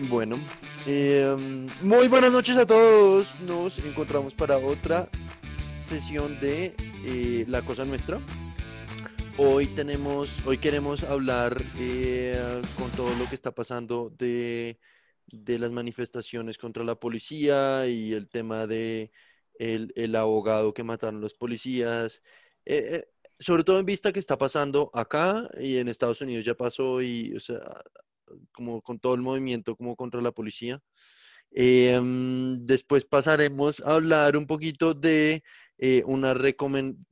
Bueno, em, muy buenas noches a todos. Nos encontramos para otra sesión de eh, La Cosa Nuestra. Hoy tenemos, hoy queremos hablar eh, con todo lo que está pasando de, de, las manifestaciones contra la policía y el tema de el, el abogado que mataron los policías. Eh, sobre todo en vista que está pasando acá y en Estados Unidos ya pasó y, como con todo el movimiento como contra la policía. Em, después pasaremos a hablar un poquito de eh, una recomendación,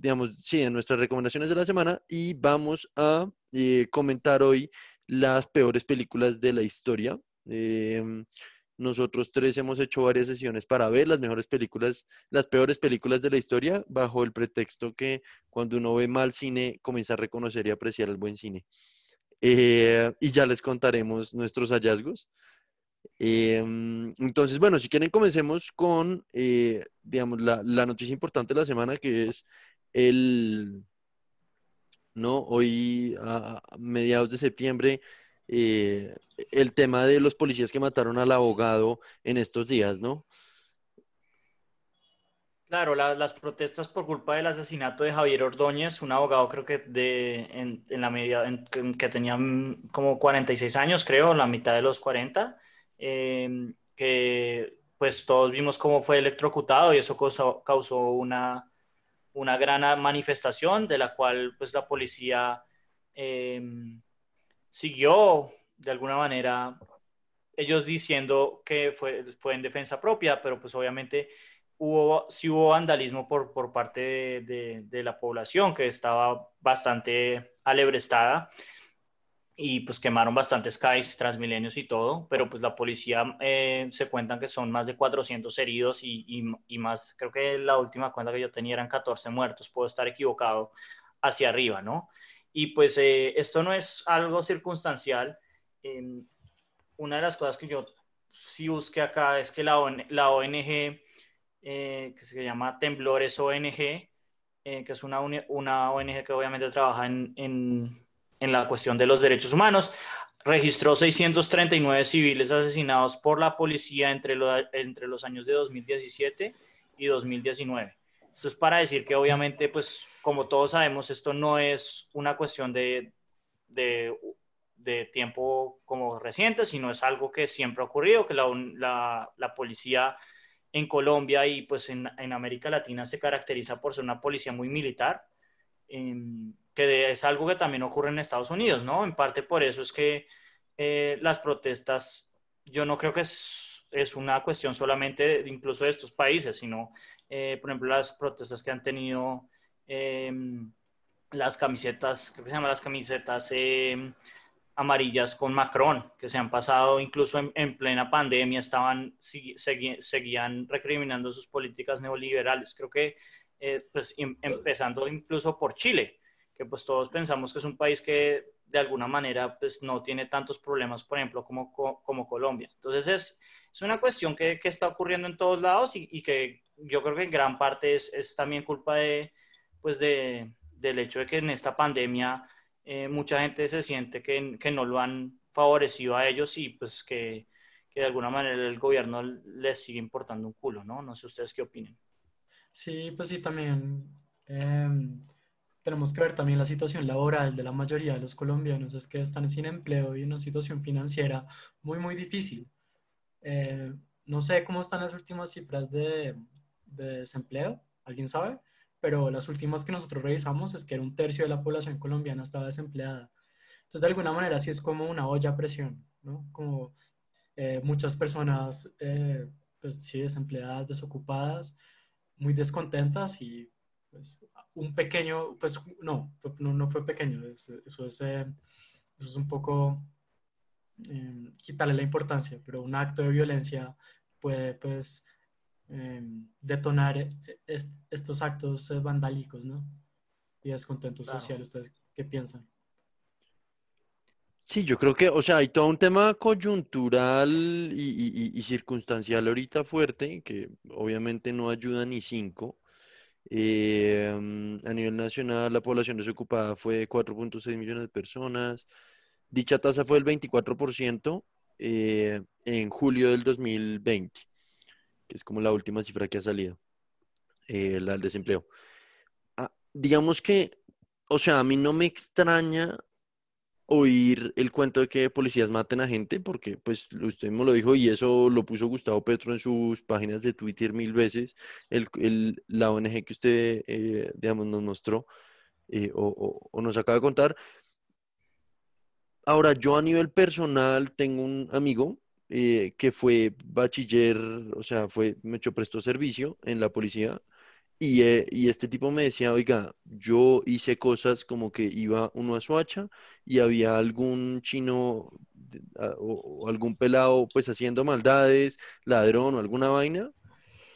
digamos, sí, de nuestras recomendaciones de la semana y vamos a eh, comentar hoy las peores películas de la historia. Em, nosotros tres hemos hecho varias sesiones para ver las mejores películas, las peores películas de la historia, bajo el pretexto que cuando uno ve mal cine comienza a reconocer y apreciar el buen cine. Eh, y ya les contaremos nuestros hallazgos. Em, entonces, bueno, si quieren, comencemos con, eh, digamos, la, noticia importante de la semana, que es el, ¿no? Hoy, mediados de septiembre, eh, el tema de los policías que mataron al abogado en estos días, ¿no? Claro, las protestas por culpa del asesinato de Javier Ordóñez, un abogado creo que de, en, la media, que tenía como 46 años, creo, la mitad de los 40, em, que pues todos vimos cómo fue electrocutado y eso causó, causó una, una gran manifestación de la cual pues la policía em, siguió de alguna manera ellos diciendo que fue, fue en defensa propia, pero pues obviamente hubo, sí hubo vandalismo por, por parte de, de, la población que estaba bastante alebrestada y pues quemaron bastantes CAIs, Transmilenios y todo, pero pues la policía eh, se cuentan que son más de 400 heridos y, y, y, más, creo que la última cuenta que yo tenía eran 14 muertos, puedo estar equivocado hacia arriba, ¿no? Y pues eh, esto no es algo circunstancial. Eh, una de las cosas que yo sí busqué acá es que la, la ONG eh, que se llama Temblores ONG, eh, que es una, una, ONG que obviamente trabaja en, en, en, la cuestión de los derechos humanos, registró 639 civiles asesinados por la policía entre, lo, entre los años de 2017 y 2019. Esto es para decir que obviamente, pues como todos sabemos, esto no es una cuestión de, de, de tiempo como reciente, sino es algo que siempre ha ocurrido, que la, la, la policía en Colombia y pues en, América Latina se caracteriza por ser una policía muy militar, eh, que es algo que también ocurre en Estados Unidos, ¿no? En parte por eso es que eh, las protestas, yo no creo que es, es una cuestión solamente de, incluso de estos países, sino, eh, por ejemplo, las protestas que han tenido em, las camisetas, creo que se llaman las camisetas em, amarillas con Macron, que se han pasado incluso en, en plena pandemia, estaban, segui, seguían recriminando sus políticas neoliberales. Creo que, eh, pues, em, empezando incluso por Chile, que pues todos pensamos que es un país que de alguna manera pues no tiene tantos problemas, por ejemplo, como, como Colombia. Entonces es, es una cuestión que, que, está ocurriendo en todos lados y, y, que yo creo que en gran parte es, es también culpa de, pues de, del hecho de que en esta pandemia eh, mucha gente se siente que, que, no lo han favorecido a ellos y pues que, que, de alguna manera el gobierno les sigue importando un culo, ¿no? No sé ustedes qué opinen. Sí, pues sí, también eh, tenemos que ver también la situación laboral de la mayoría de los colombianos, es que están sin empleo y en una situación financiera muy, muy difícil. Eh, no sé cómo están las últimas cifras de, de desempleo, ¿alguien sabe? Pero las últimas que nosotros revisamos es que era un tercio de la población colombiana estaba desempleada. Entonces, de alguna manera, sí es como una olla a presión, ¿no? Como eh, muchas personas, eh, pues sí, desempleadas, desocupadas, muy descontentas y pues un pequeño, pues no, no, no fue pequeño, eso, es, eh, eso es un poco eh, quitarle la importancia, pero un acto de violencia puede pues detonar est estos actos eh, vandálicos, ¿no? Y descontento claro. social. ¿Ustedes qué piensan? Sí, yo creo que, o sea, hay todo un tema coyuntural y, y, y circunstancial ahorita fuerte, que obviamente no ayuda ni cinco. Eh, a nivel nacional, la población desocupada fue 4.6 millones de personas. Dicha tasa fue del 24%, eh, en julio del 2020, que es como la última cifra que ha salido, eh, la del desempleo. Ah, digamos que, o sea, a mí no me extraña oír el cuento de que policías maten a gente, porque pues usted mismo lo dijo y eso lo puso Gustavo Petro en sus páginas de Twitter mil veces, el, la ONG que usted, eh, digamos, nos mostró eh, o nos acaba de contar. Ahora, yo a nivel personal tengo un amigo eh, que fue bachiller, o sea, fue, me prestó servicio en la policía y, eh, y este tipo me decía, oiga, yo hice cosas como que iba uno a Soacha y había algún chino o, algún pelado pues haciendo maldades, ladrón o alguna vaina,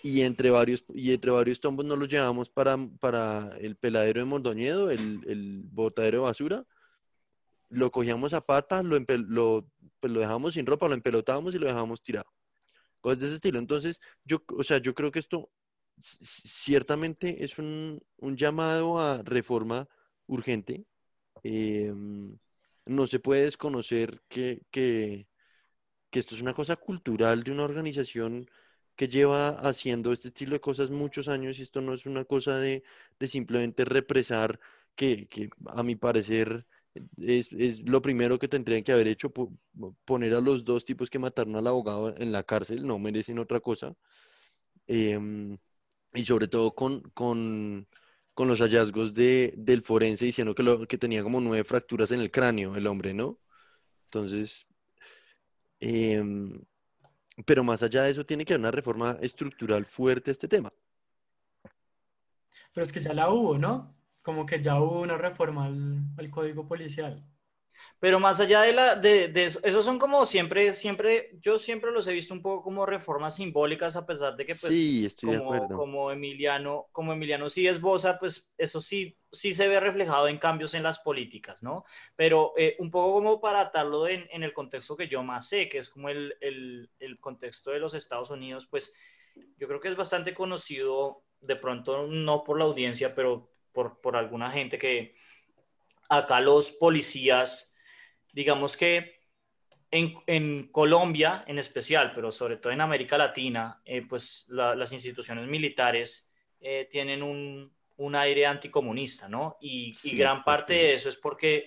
y entre varios, y entre varios tombos nos los llevamos para, para el peladero de Mondoñedo, el, el botadero de basura, lo cogíamos a pata, lo, lo, pues lo dejamos sin ropa, lo empelotábamos y lo dejábamos tirado. Cosas de ese estilo. Entonces, yo, o sea, yo creo que esto ciertamente es un, un llamado a reforma urgente. Eh, no se puede desconocer que, que, que esto es una cosa cultural de una organización que lleva haciendo este estilo de cosas muchos años y esto no es una cosa de, de simplemente represar que, que a mi parecer es, es lo primero que tendrían que haber hecho, po- poner a los dos tipos que mataron al abogado en la cárcel, no merecen otra cosa. Em, y sobre todo con, con, con los hallazgos de, del forense diciendo que, lo, que tenía como nueve fracturas en el cráneo el hombre, ¿no? Entonces, em, pero más allá de eso, tiene que haber una reforma estructural fuerte a este tema. Pero es que ya la hubo, ¿no? Como que ya hubo una reforma al, al código policial. Pero más allá de la de, de eso, esos son como siempre, siempre, yo siempre los he visto un poco como reformas simbólicas, a pesar de que pues Sí, estoy de como, acuerdo. como Emiliano, como Emiliano sí esboza, pues eso sí, sí se ve reflejado en cambios en las políticas, ¿no? Pero eh, un poco como para atarlo en, en el contexto que yo más sé, que es como el, el, el contexto de los Estados Unidos, pues yo creo que es bastante conocido, de pronto no por la audiencia, pero por, por alguna gente que acá los policías digamos que en, en, Colombia en especial, pero sobre todo en América Latina, eh, pues la, las instituciones militares eh, tienen un, un, aire anticomunista, ¿no? Y, sí, y gran parte de eso es porque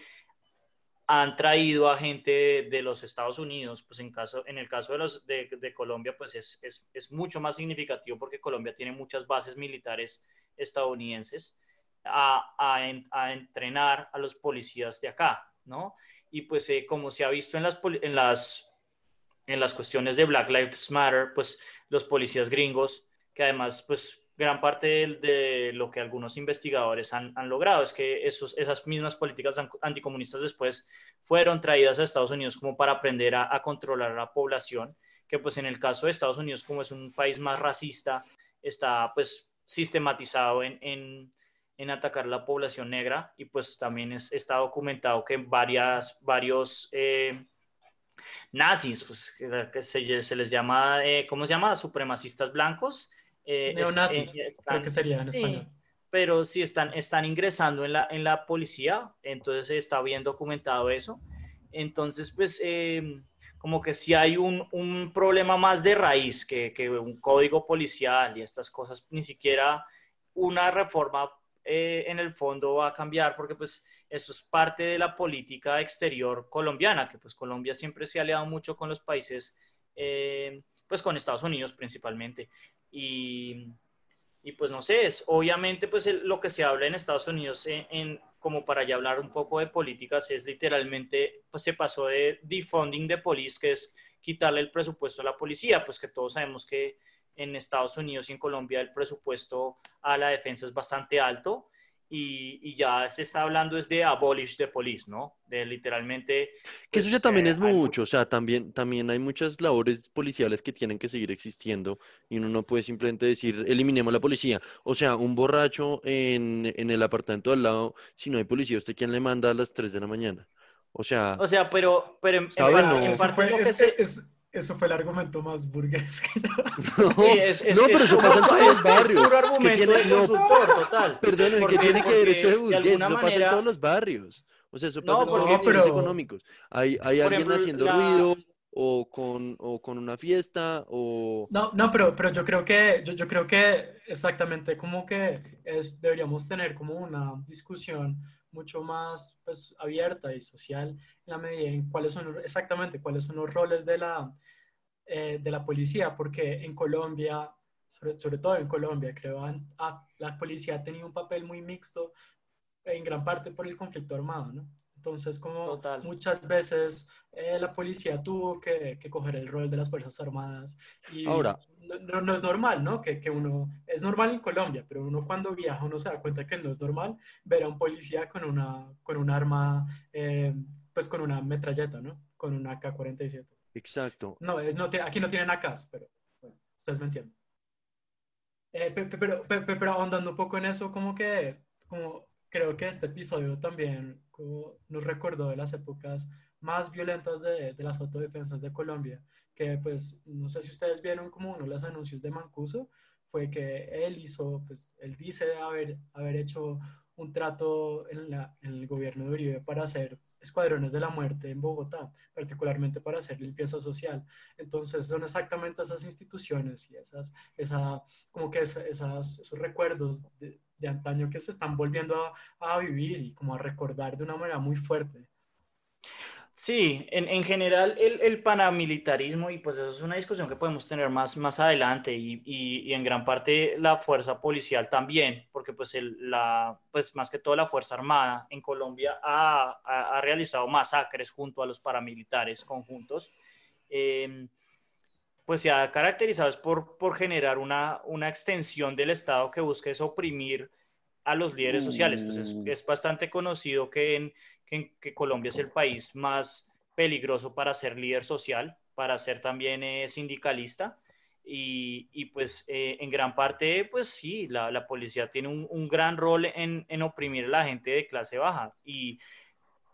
han traído a gente de, de, los Estados Unidos, pues en, caso, en el caso de, los, de, de Colombia, pues es, es, es, mucho más significativo porque Colombia tiene muchas bases militares estadounidenses a, a, a entrenar a los policías de acá, ¿no? y pues eh, como se ha visto en las, en, las, en las cuestiones de Black Lives Matter, pues los policías gringos, que además pues gran parte de, lo que algunos investigadores han, logrado es que esos, esas mismas políticas anticomunistas después fueron traídas a Estados Unidos como para aprender a, controlar a la población, que pues en el caso de Estados Unidos como es un país más racista, está pues sistematizado en en atacar la población negra y pues también es, está documentado que varias, varios eh, nazis, pues que, se, se, les llama, eh, ¿cómo se llama? Supremacistas blancos. Eh, Neonazis, es, están, creo que sería en sí, español. Pero sí están, están ingresando en la, en la policía, entonces está bien documentado eso. Entonces, pues, eh, como que si hay un, un, problema más de raíz que, que un código policial y estas cosas, ni siquiera una reforma eh, en el fondo va a cambiar porque pues esto es parte de la política exterior colombiana, que pues Colombia siempre se ha aliado mucho con los países, eh, pues con Estados Unidos principalmente. Y, y pues no sé, es, obviamente pues el, lo que se habla en Estados Unidos en, en, como para ya hablar un poco de políticas es literalmente, pues se pasó de defunding de police, que es quitarle el presupuesto a la policía, pues que todos sabemos que en Estados Unidos y en Colombia el presupuesto a la defensa es bastante alto y, y ya se está hablando es de abolish the police, ¿no? De literalmente... Que pues, eso ya también eh, es mucho, o sea, también, también hay muchas labores policiales que tienen que seguir existiendo y uno no puede simplemente decir, eliminemos la policía. O sea, un borracho en, en el apartamento al lado, si no hay policía, ¿usted quién le manda a las 3 de la mañana? O sea... O sea, pero, pero en, en ¿sabe? parte, No. en Eso parte fue, lo que es- se- es- eso fue el argumento más burgués que No, Sí, es, es no, que pero es eso pasa en puro- todos los es barrios. puro argumento tiene- de no, consultor, total. Perdón, ¿qué Porque- tiene que ver eso de de burgués? alguna Eso pasa en manera- todos los barrios. O sea, eso No, pasa en todos porque- los pero- económicos. Hay, hay alguien ejemplo, haciendo la- ruido o con, o con una fiesta o... No, no, pero, pero yo creo que, yo, yo creo que exactamente como que es, deberíamos tener como una discusión mucho más pues, abierta y social en la medida en cuáles son exactamente cuáles son los roles de la, eh, de la policía, porque en Colombia, sobre, sobre todo en Colombia, creo, la policía ha tenido un papel muy mixto en gran parte por el conflicto armado, ¿no? Entonces, como muchas veces eh, la policía tuvo que, que, coger el rol de las Fuerzas Armadas y Ahora, no, no, es normal, ¿no? Que, que, uno, es normal en Colombia, pero uno cuando viaja uno se da cuenta que no es normal ver a un policía con una, con un arma, eh, pues con una metralleta, ¿no? Con una AK-47. Exacto. No, es, no aquí no tienen AKs, pero bueno, ustedes me entienden. Eh, pero, pero, pero, ahondando un poco en eso, como que, como creo que este episodio también nos recordó de las épocas más violentas de, las autodefensas de Colombia, que pues no sé si ustedes vieron como uno de los anuncios de Mancuso, fue que él hizo, pues él dice haber, haber hecho un trato en, la, el gobierno de Uribe para hacer escuadrones de la muerte en Bogotá, particularmente para hacer limpieza social. Entonces son exactamente esas instituciones y esas, esa, como que esas, esos recuerdos de, de antaño que se están volviendo a, a, vivir y como a recordar de una manera muy fuerte. Sí, en, en general el, el, paramilitarismo, y pues eso es una discusión que podemos tener más, más adelante, y, y, y en gran parte la fuerza policial también, porque pues, el, la, pues más que todo la Fuerza Armada en Colombia ha, ha, ha realizado masacres junto a los paramilitares conjuntos. Eh, pues se ha caracterizado es por, por generar una, una extensión del Estado que busca es oprimir a los líderes sociales. Pues es, Mm. es bastante conocido que, en, que, en- que Colombia es el país más peligroso para ser líder social, para ser también eh, sindicalista. Y, y, pues eh, en gran parte, pues sí, la, la policía tiene un, un gran rol en, en, oprimir a la gente de clase baja. Y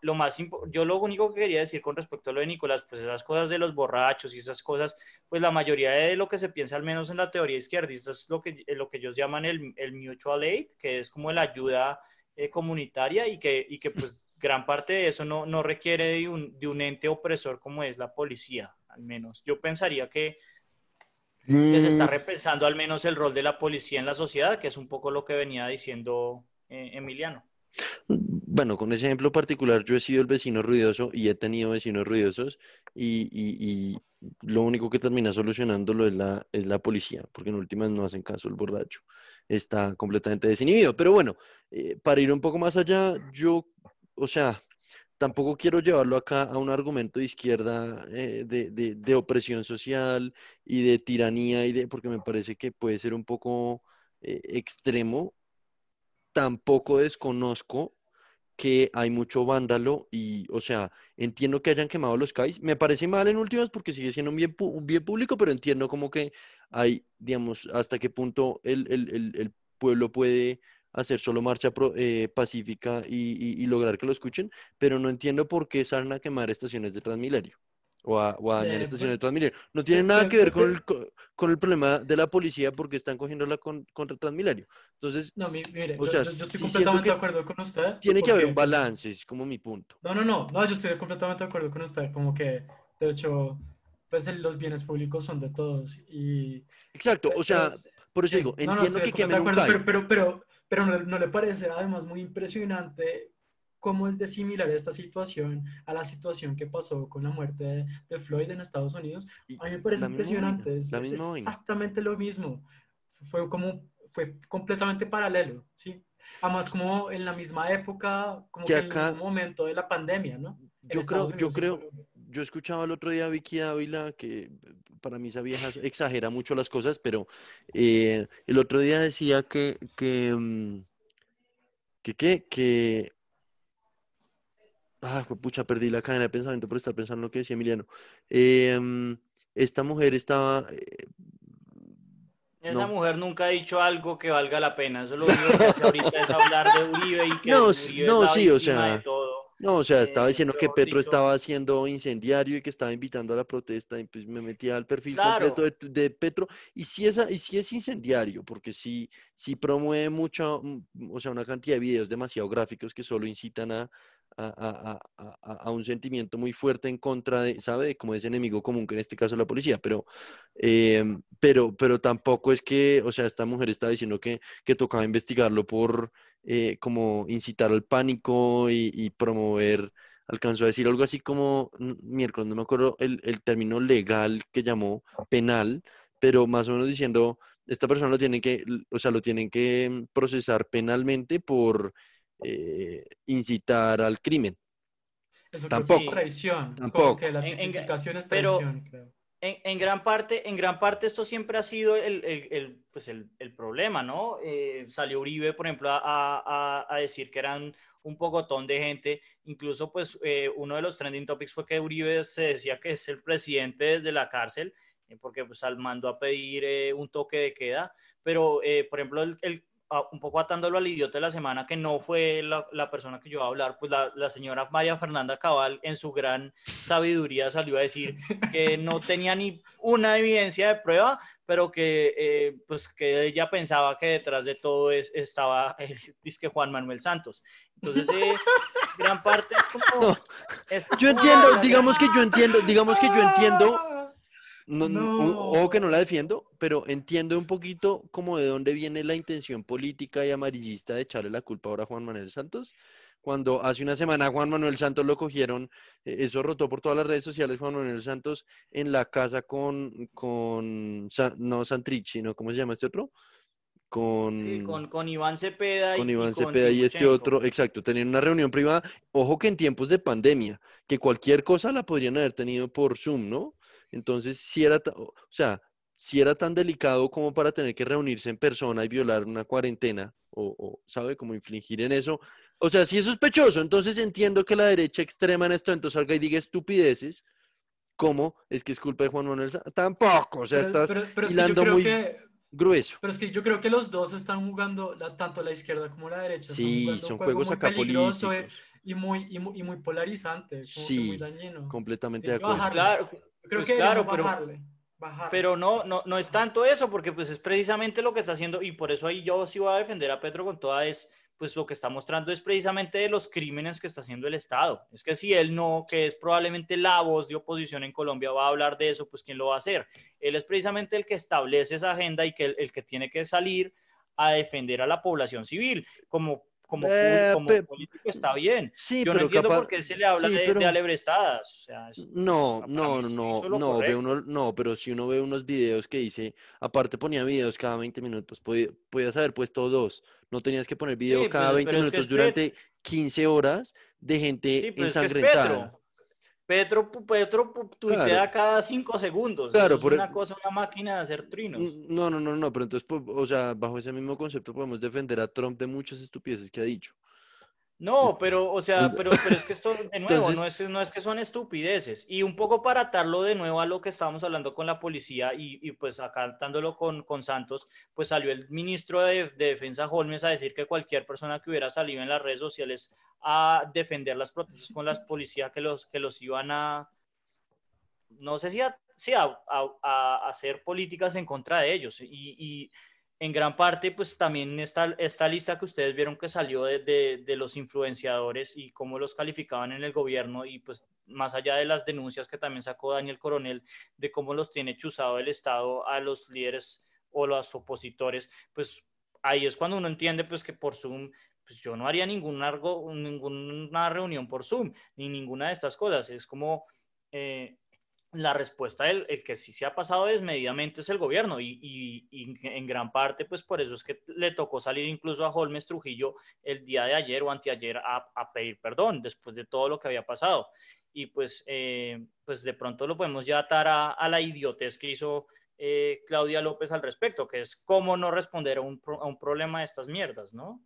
lo más yo lo único que quería decir con respecto a lo de Nicolás, pues esas cosas de los borrachos y esas cosas, pues la mayoría de lo que se piensa, al menos en la teoría izquierdista, es lo que, lo que ellos llaman el, el mutual aid, que es como la ayuda eh, comunitaria y que, y que pues gran parte de eso no, no requiere de un, de un ente opresor como es la policía, al menos. Yo pensaría que que se está repensando al menos el rol de la policía en la sociedad, que es un poco lo que venía diciendo eh, Emiliano. Bueno, con ese ejemplo particular, yo he sido el vecino ruidoso y he tenido vecinos ruidosos y, lo único que termina solucionándolo es la, es la policía, porque en últimas no hacen caso el borracho, está completamente desinhibido. Pero bueno, eh, para ir un poco más allá, yo, o sea, tampoco quiero llevarlo acá a un argumento de izquierda eh, de, de, de, opresión social y de tiranía, y de, porque me parece que puede ser un poco eh, extremo. Tampoco desconozco que hay mucho vándalo y, o sea, entiendo que hayan quemado los CAIs. Me parece mal en últimas porque sigue siendo un bien, un bien público, pero entiendo como que hay, digamos, hasta qué punto el, el, el, pueblo puede hacer solo marcha pro, eh, pacífica y, y, y, lograr que lo escuchen, pero no entiendo por qué salen a quemar estaciones de Transmilenio o a, o a dañar de Transmilenio. No tiene nada que ver con el, con el problema de la policía porque están cogiéndola con, contra Transmilenio. Entonces, no, mire, o sea, yo, yo, estoy sí completamente de acuerdo con usted. Tiene que haber un balance, es como mi punto. No, no, no, no, yo estoy completamente de acuerdo con usted, como que, de hecho, pues los bienes públicos son de todos y... Exacto, o sea, por eso digo, no, entiendo no, que quemen acuerdo, un pero, pero, pero, pero no, no le parece además muy impresionante cómo es de similar esta situación a la situación que pasó con la muerte de, de Floyd en Estados Unidos. A mí me parece impresionante, es, es exactamente lo mismo. Fue como, fue completamente paralelo, ¿sí? Además, como en la misma época, como que, que acá, en un momento de la pandemia, ¿no? Yo creo, yo creo, yo escuchaba el otro día a Vicky Ávila, que para mí esa vieja exagera mucho las cosas, pero eh, el otro día decía que, que, que, que, que Ah, pucha, perdí la cadena de pensamiento por estar pensando en lo que decía Emiliano. Eh, esta mujer estaba. Eh, Esa no. mujer nunca ha dicho algo que valga la pena. Eso lo único que hace ahorita es hablar de Uribe y que no, Uribe no, es la sí, o sea. No, o sea, estaba Eh, diciendo que Petro estaba siendo incendiario y que estaba invitando a la protesta y pues me metía al perfil Claro. completo de, de Petro y sí, es, y sí es incendiario porque sí, sí promueve mucho, mm, o sea, una cantidad de videos demasiado gráficos que solo incitan a, a, un sentimiento muy fuerte en contra de, ¿sabe? Como ese enemigo común, que en este caso es la policía, pero, em, pero, pero tampoco es que, o sea, esta mujer está diciendo que, que tocaba investigarlo por eh, como incitar al pánico y, promover, alcanzó a decir algo así como, miércoles, no me acuerdo el, el término legal que llamó penal, pero más o menos diciendo, esta persona lo tienen que, o sea, lo tienen que procesar penalmente por eh, incitar al crimen. Eso tampoco. Es traición. Tampoco. que la en, es traición, creo. En, gran parte, en gran parte esto siempre ha sido el, el, pues el, el problema, ¿no? Eh, salió Uribe, por ejemplo, a, a, a, decir que eran un pocotón de gente. Incluso, pues, eh, uno de los trending topics fue que Uribe se decía que es el presidente desde la cárcel, porque pues al mando a pedir un toque de queda. Pero, por ejemplo, el, un poco atándolo al idiota de la semana, que no fue la, la persona que yo iba a hablar, pues la, la, señora María Fernanda Cabal en su gran sabiduría salió a decir que no tenía ni una evidencia de prueba, pero que, eh, pues que ella pensaba que detrás de todo es, estaba el disque Juan Manuel Santos. Entonces, eh, gran parte es como... yo entiendo, digamos que yo entiendo, digamos que yo entiendo no, O que no la defiendo, pero entiendo un poquito como de dónde viene la intención política y amarillista de echarle la culpa ahora a Juan Manuel Santos. Cuando hace una semana Juan Manuel Santos lo cogieron, eh, eso rotó por todas las redes sociales, Juan Manuel Santos en la casa con, con no Santrich, sino, ¿cómo se llama este otro? Con, con, Iván Cepeda. Con Iván Cepeda y este otro, exacto, tenían una reunión privada. Ojo que en tiempos de pandemia, que cualquier cosa la podrían haber tenido por Zoom, ¿no? Entonces, si era, o sea, si era tan delicado como para tener que reunirse en persona y violar una cuarentena, o, ¿sabe? Como infligir en eso. O sea, si es sospechoso, entonces entiendo que la derecha extrema en esto entonces salga y diga estupideces, ¿cómo? Es que es culpa de Juan Manuel. Tampoco, o sea, estás hilando muy grueso. Pero es que yo creo que los dos están jugando, tanto la izquierda como la derecha. Sí, son juegos acá políticos. Y muy, y muy, y muy polarizante, sí, muy dañino. completamente de acuerdo. Claro, Creo pues que claro, pero, pero no, no, no es tanto eso, porque pues es precisamente lo que está haciendo, y por eso ahí yo sí voy a defender a Petro con toda es, pues lo que está mostrando es precisamente de los crímenes que está haciendo el Estado. Es que si él no, que es probablemente la voz de oposición en Colombia, va a hablar de eso, pues ¿quién lo va a hacer? Él es precisamente el que establece esa agenda y que el que tiene que salir a defender a la población civil, como como, eh, político está bien. Sí, Yo no entiendo por qué se le habla de, alebrestadas. no, no, no, no, ve uno, no, pero si uno ve unos videos que dice, aparte ponía videos cada 20 minutos, podías haber puesto dos, no tenías que poner video cada 20 minutos durante 15 horas de gente ensangrentada. Petro, Petro tuitea cada cinco segundos. Claro, es una e cosa, una máquina de hacer trinos. No, no, no, no, pero entonces, o sea, bajo ese mismo concepto podemos defender a Trump de muchas estupideces que ha dicho. No, pero, o sea, pero, pero es que esto, de nuevo, no, es, no es que son estupideces. Y un poco para atarlo de nuevo a lo que estábamos hablando con la policía y, y pues acá atándolo con, con Santos, pues salió el ministro de, de, Defensa Holmes a decir que cualquier persona que hubiera salido en las redes sociales a defender las protestas con la policía que los, que los iban a, no sé si a, a, a, hacer políticas en contra de ellos. Y, y en gran parte, pues también esta, esta lista que ustedes vieron que salió de, de, los influenciadores y cómo los calificaban en el gobierno y pues más allá de las denuncias que también sacó Daniel Coronel de cómo los tiene chuzado el Estado a los líderes o los opositores, pues ahí es cuando uno entiende pues que por Zoom pues yo no haría ningún ninguna reunión por Zoom ni ninguna de estas cosas. Es como eh, la respuesta, el, el, que sí se ha pasado desmedidamente es el gobierno y, y, en gran parte, pues por eso es que le tocó salir incluso a Holmes Trujillo el día de ayer o anteayer a, a pedir perdón después de todo lo que había pasado. Y pues, eh, pues de pronto lo podemos ya atar a, la idiotez que hizo eh, Claudia López al respecto, que es cómo no responder a un, a un problema de estas mierdas, ¿no?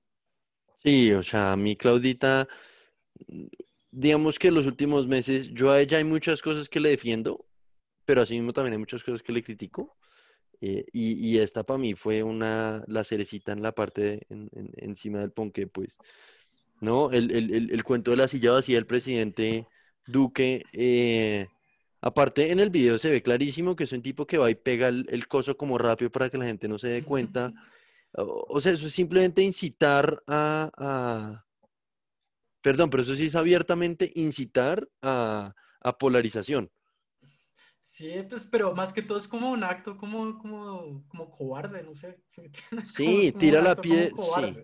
Sí, o sea, mí Claudita digamos que en los últimos meses yo a ella hay muchas cosas que le defiendo, pero asimismo también hay muchas cosas que le critico. Eh, y, esta para mí fue una, la cerecita en la parte, encima del ponque, pues, ¿no? El, el, el, cuento de la silla vacía del presidente Duque, eh, aparte en el video se ve clarísimo que es un tipo que va y pega el, coso como rápido para que la gente no se dé cuenta. O, sea, eso es simplemente incitar a Perdón, pero eso sí es abiertamente incitar a, a polarización. Sí, pues, pero más que todo es como un acto como, como, como cobarde, no sé. Sí, tira la pie. Sí.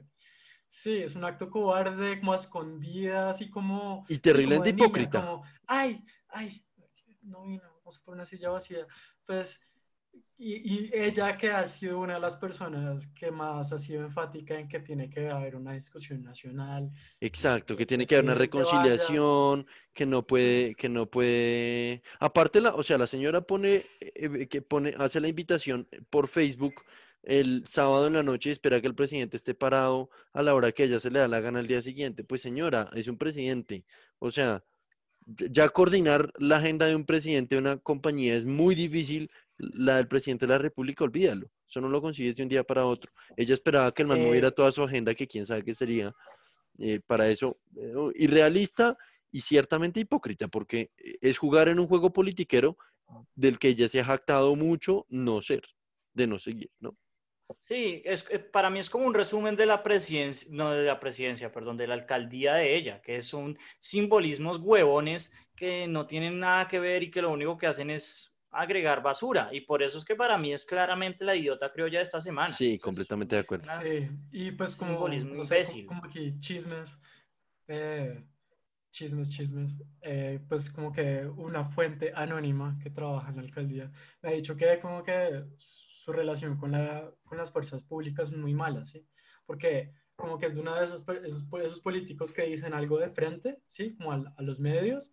sí. es un acto cobarde, como a escondidas y como. Y terriblemente hipócrita. como, ay, ay, no vino, vamos a poner una silla vacía. Pues y, ella que ha sido una de las personas que más ha sido enfática en que tiene que haber una discusión nacional. Exacto, que tiene que haber una reconciliación, que no puede, que no puede. Aparte la, o sea, la señora pone, eh, que pone, hace la invitación por Facebook el sábado en la noche y espera que el presidente esté parado a la hora que ella se le da la gana al día siguiente. Pues señora, es un presidente. O sea, ya coordinar la agenda de un presidente de una compañía es muy difícil la del presidente de la República, olvídalo. Eso no lo consigues de un día para otro. Ella esperaba que el man moviera eh. toda su agenda, que quién sabe qué sería. Eh, para eso, eh, irrealista y ciertamente hipócrita, porque es jugar en un juego politiquero del que ella se ha jactado mucho no ser, de no seguir, ¿no? Sí, es, para mí es como un resumen de la presidencia, no de la presidencia, perdón, de la alcaldía de ella, que son simbolismos huevones que no tienen nada que ver y que lo único que hacen es agregar basura. Y por eso es que para mí es claramente la idiota criolla de esta semana. Sí, completamente de acuerdo. Sí, y pues como, como aquí chismes, eh, chismes, chismes, eh, pues como que una fuente anónima que trabaja en la alcaldía me ha dicho que como que su relación con, la, con las fuerzas públicas es muy mala, ¿sí? Porque como que es de uno de esos, esos, políticos que dicen algo de frente, ¿sí? Como a, a los medios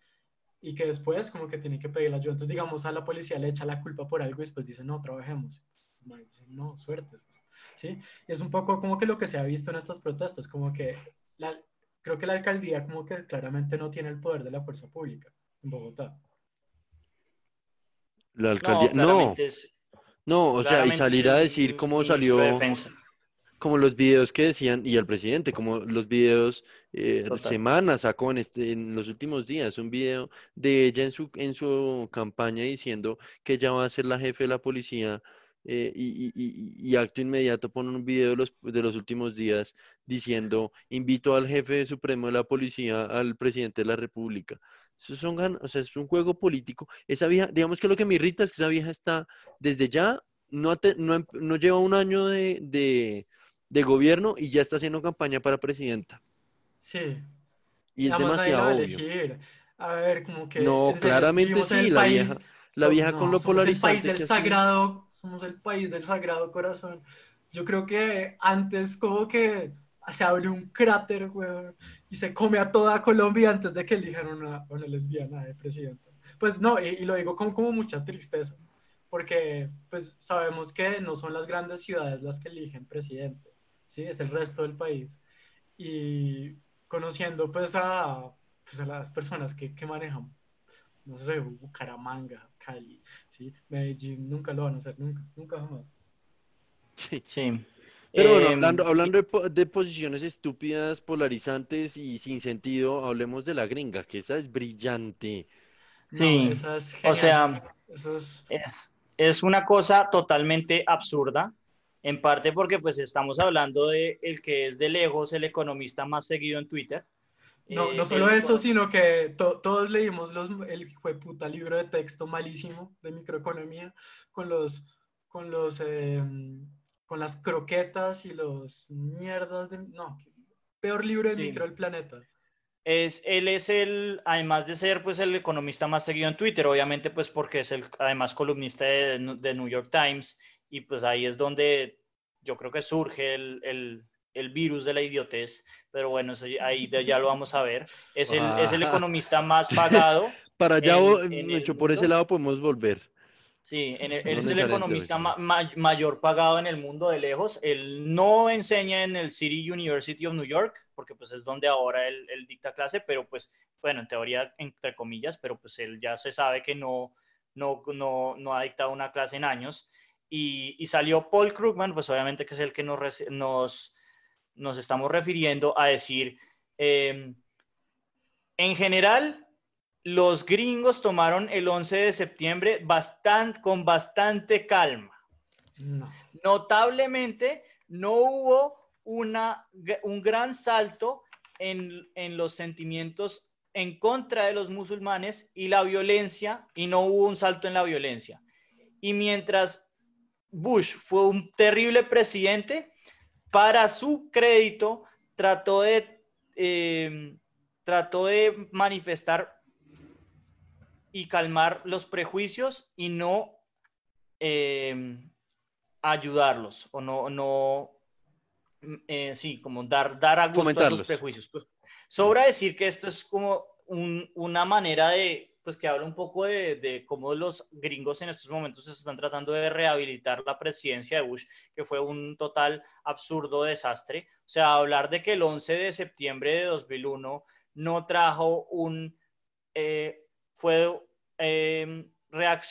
y que después como que tiene que pedir la ayuda. Entonces, digamos, a la policía le echa la culpa por algo y después dice, no, trabajemos. no, suerte. ¿Sí? Y es un poco como que lo que se ha visto en estas protestas, como que la, creo que la alcaldía como que claramente no tiene el poder de la fuerza pública en Bogotá. La alcaldía, no, no, o sea, y salir a decir cómo salió, como los videos que decían, y el presidente, como los videos, eh, semanas sacó en, este, en los últimos días, un video de ella en su, en su campaña diciendo que ella va a ser la jefe de la policía eh, y, y, y, acto inmediato pone un video de los, de los últimos días diciendo, invito al jefe supremo de la policía, al presidente de la república. Eso son o sea, es un juego político. Esa vieja, digamos que lo que me irrita es que esa vieja está desde ya, no, no, no lleva un año de, de de gobierno y ya está haciendo campaña para presidenta. Sí. Y es demasiado obvio. A ver, como que... No, claramente sí, la vieja, la vieja con lo somos el país del sagrado, somos el país del sagrado corazón. Yo creo que antes como que se abre un cráter, güey, y se come a toda Colombia antes de que elijan una, una lesbiana de presidenta. Pues no, y, lo digo con como mucha tristeza, porque pues sabemos que no son las grandes ciudades las que eligen presidente. ¿Sí? Es el resto del país. Y conociendo pues a, pues, a las personas que, que manejan, no sé, Bucaramanga, Cali, ¿sí? Medellín, nunca lo van a hacer, nunca, nunca jamás. Sí. sí. Pero bueno, em, hablando, hablando de, de, posiciones estúpidas, polarizantes y sin sentido, hablemos de la gringa, que esa es brillante. Sí, o sea, es... Es, es... una cosa totalmente absurda en parte porque pues estamos hablando de el que es de lejos el economista más seguido en Twitter. No, no eh, solo eso, sino que todos leímos los, el puta libro de texto malísimo de microeconomía con los, con los, em, con las croquetas y los mierdas de, no, peor libro de micro del planeta. Es, él es el, además de ser pues el economista más seguido en Twitter, obviamente pues porque es el además columnista de, de New York Times y pues ahí es donde yo creo que surge el, el, el virus de la idiotez, pero bueno, eso ahí ya lo vamos a ver. Es el, es el economista más pagado. Para allá, hecho, por ese lado podemos volver. Sí, él es el economista mayor pagado en el mundo de lejos. Él no enseña en el City University of New York, porque pues es donde ahora él, él, dicta clase, pero pues, bueno, en teoría, entre comillas, pero pues él ya se sabe que no, no, no, no ha dictado una clase en años. Y, salió Paul Krugman, pues obviamente que es el que nos, nos, nos estamos refiriendo a decir, em, en general, los gringos tomaron el 11 de septiembre bastante, con bastante calma. Notablemente, no hubo una, un gran salto en, en los sentimientos en contra de los musulmanes y la violencia, y no hubo un salto en la violencia. Y mientras Bush fue un terrible presidente, para su crédito trató de, eh, trató de manifestar y calmar los prejuicios y no eh, ayudarlos o no, no eh, sí, como dar, dar a gusto a esos prejuicios. Pues, sobra decir que esto es como una manera de, pues que habla un poco de, de, cómo los gringos en estos momentos están tratando de rehabilitar la presidencia de Bush, que fue un total absurdo desastre. O sea, hablar de que el 11 de septiembre de 2001 no trajo un, eh, fue eh,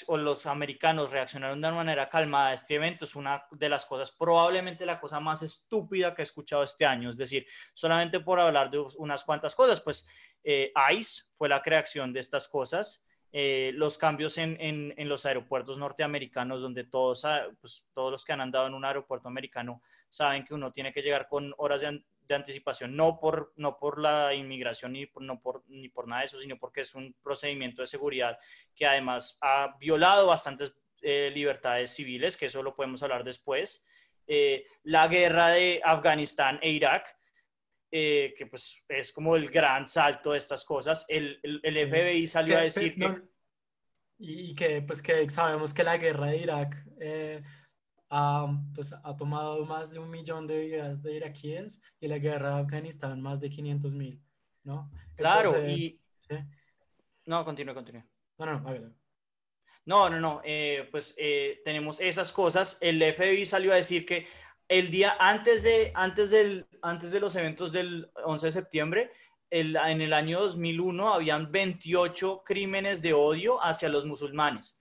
o los americanos reaccionaron de una manera calmada a este evento es una de las cosas, probablemente la cosa más estúpida que he escuchado este año. Es decir, solamente por hablar de unas cuantas cosas, pues eh, ICE fue la creación de estas cosas. Eh, los cambios en, en, los aeropuertos norteamericanos, donde todos, ah, pues, todos los que han andado en un aeropuerto americano saben que uno tiene que llegar con horas de, de anticipación, no por, no por la inmigración ni por, no por, ni por nada de eso, sino porque es un procedimiento de seguridad que además ha violado bastantes eh, libertades civiles, que eso lo podemos hablar después. Eh, la guerra de Afganistán e Irak, eh, que pues es como el gran salto de estas cosas. El, el, el FBI salió a decir que... y, que pues que sabemos que la guerra de Irak ha, pues, ha tomado más de un millón de, de iraquíes y la guerra de Afganistán más de 500 mil, ¿no? Claro, y... No, continúe, continúe. No, no. No, no, no, eh, pues eh, tenemos esas cosas. El FBI salió a decir que el día antes de, antes del, antes de los eventos del 11 de septiembre, en el año 2001 habían 28 crímenes de odio hacia los musulmanes.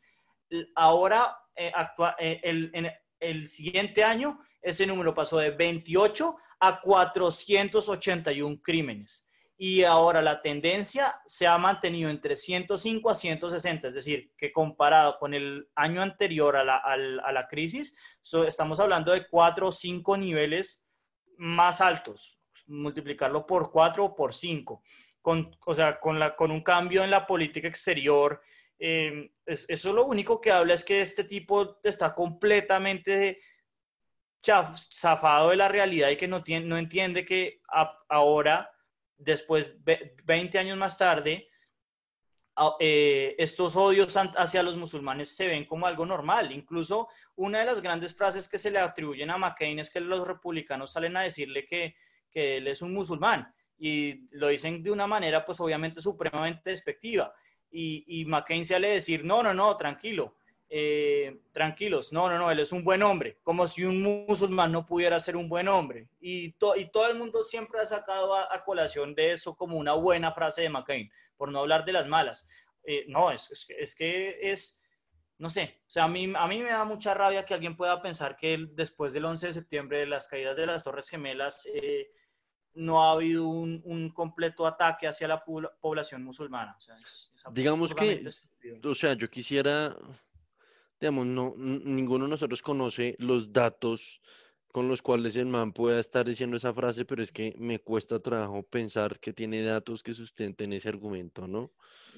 Ahora, eh, actua, el, en, el siguiente año ese número pasó de 28 a 481 crímenes. Y ahora la tendencia se ha mantenido entre 105 a 160, es decir, que comparado con el año anterior a la, crisis, estamos hablando de 4 o 5 niveles más altos, multiplicarlo por 4 o por 5. Con, o sea, con, la, con un cambio en la política exterior, eh, eso lo único que habla es que este tipo está completamente zafado de la realidad y que no, tiene, no entiende que ahora, después, 20 años más tarde, eh, estos odios hacia los musulmanes se ven como algo normal. Incluso una de las grandes frases que se le atribuyen a McCain es que los republicanos salen a decirle que, que él es un musulmán y lo dicen de una manera pues obviamente supremamente despectiva y, y McCain sale a decir, no, no, no, tranquilo, eh, tranquilos, no, no, no, él es un buen hombre, como si un musulmán no pudiera ser un buen hombre. Y, y todo el mundo siempre ha sacado a, colación de eso como una buena frase de McCain, por no hablar de las malas. Eh, no, es, es, es, que es, no sé, o sea, a mí, a mí me da mucha rabia que alguien pueda pensar que después del 11 de septiembre, de las caídas de las Torres Gemelas, eh, no ha habido un, completo ataque hacia la población musulmana. digamos que, o sea, yo quisiera, digamos, no, ninguno de nosotros conoce los datos con los cuales el man pueda estar diciendo esa frase, pero es que me cuesta trabajo pensar que tiene datos que sustenten ese argumento, ¿no?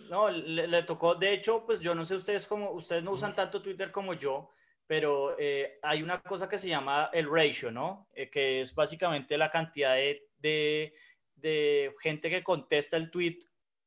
No, le, tocó, de hecho, pues yo no sé ustedes cómo, ustedes no usan tanto Twitter como yo, pero eh, hay una cosa que se llama el ratio, ¿no? Eh, que es básicamente la cantidad de de, gente que contesta el tweet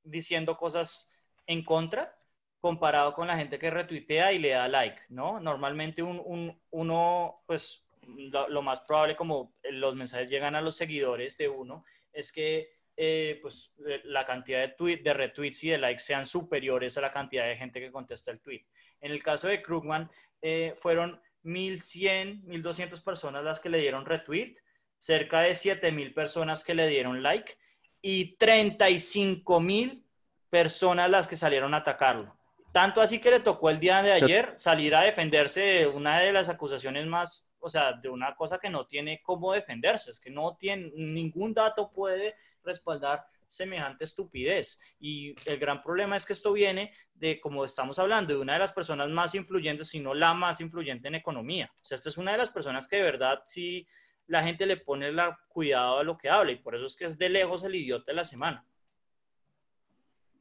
diciendo cosas en contra comparado con la gente que retuitea y le da like, ¿no? Normalmente un, uno, pues lo, más probable como los mensajes llegan a los seguidores de uno, es que eh, pues la cantidad de, tweet, de retweets y de likes sean superiores a la cantidad de gente que contesta el tweet. En el caso de Krugman, eh, fueron 1.100, 1.200 personas las que le dieron retweet cerca de 7 mil personas que le dieron like y 35 mil personas las que salieron a atacarlo. Tanto así que le tocó el día de ayer salir a defenderse de una de las acusaciones más, o sea, de una cosa que no tiene cómo defenderse, es que no tiene, ningún dato puede respaldar semejante estupidez. Y el gran problema es que esto viene de, como estamos hablando, de una de las personas más influyentes, si no la más influyente en economía. O sea, esta es una de las personas que de verdad sí la gente le pone la, cuidado a lo que habla y por eso es que es de lejos el idiota de la semana.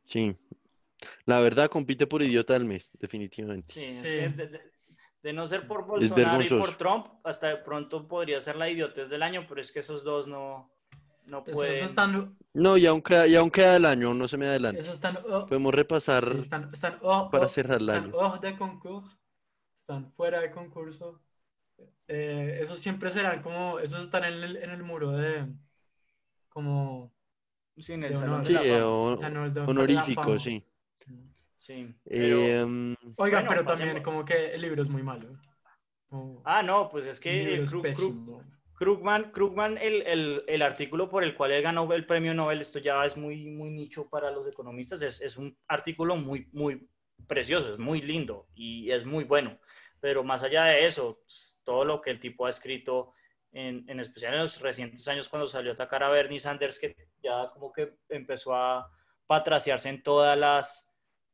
Sí. La verdad compite por idiota del mes, definitivamente. Sí, es Sí. que de, de- de no ser por Bolsonaro y por Trump, hasta de pronto podría ser la idiotez del año, pero es que esos dos no, no pueden. eso están, No, y aún queda, y aún queda el año, no se me adelante. están, oh, Podemos repasar. sí, están, están oh, para oh, cerrar el están año. hors de concurso, están fuera de concurso. Eh, esos siempre serán como, esos están en el, en el muro de, como, Sí, en el de honor. Sí, eh, honorífico, sí. Sí, pero- Eh, mm, Oiga, Bueno, pero pasemos. también como que el libro es muy malo. Ah, no, pues es que el es Krug-. Krugman, Krugman el, el- el artículo por el cual él ganó el premio Nobel, esto ya es muy, muy nicho para los economistas, es, es un artículo muy, muy precioso, es muy lindo y es muy bueno. Pero más allá de eso, pues, todo lo que el tipo ha escrito, en, en especial en los recientes años cuando salió a atacar a Bernie Sanders, que ya como que empezó a patraciarse en todas las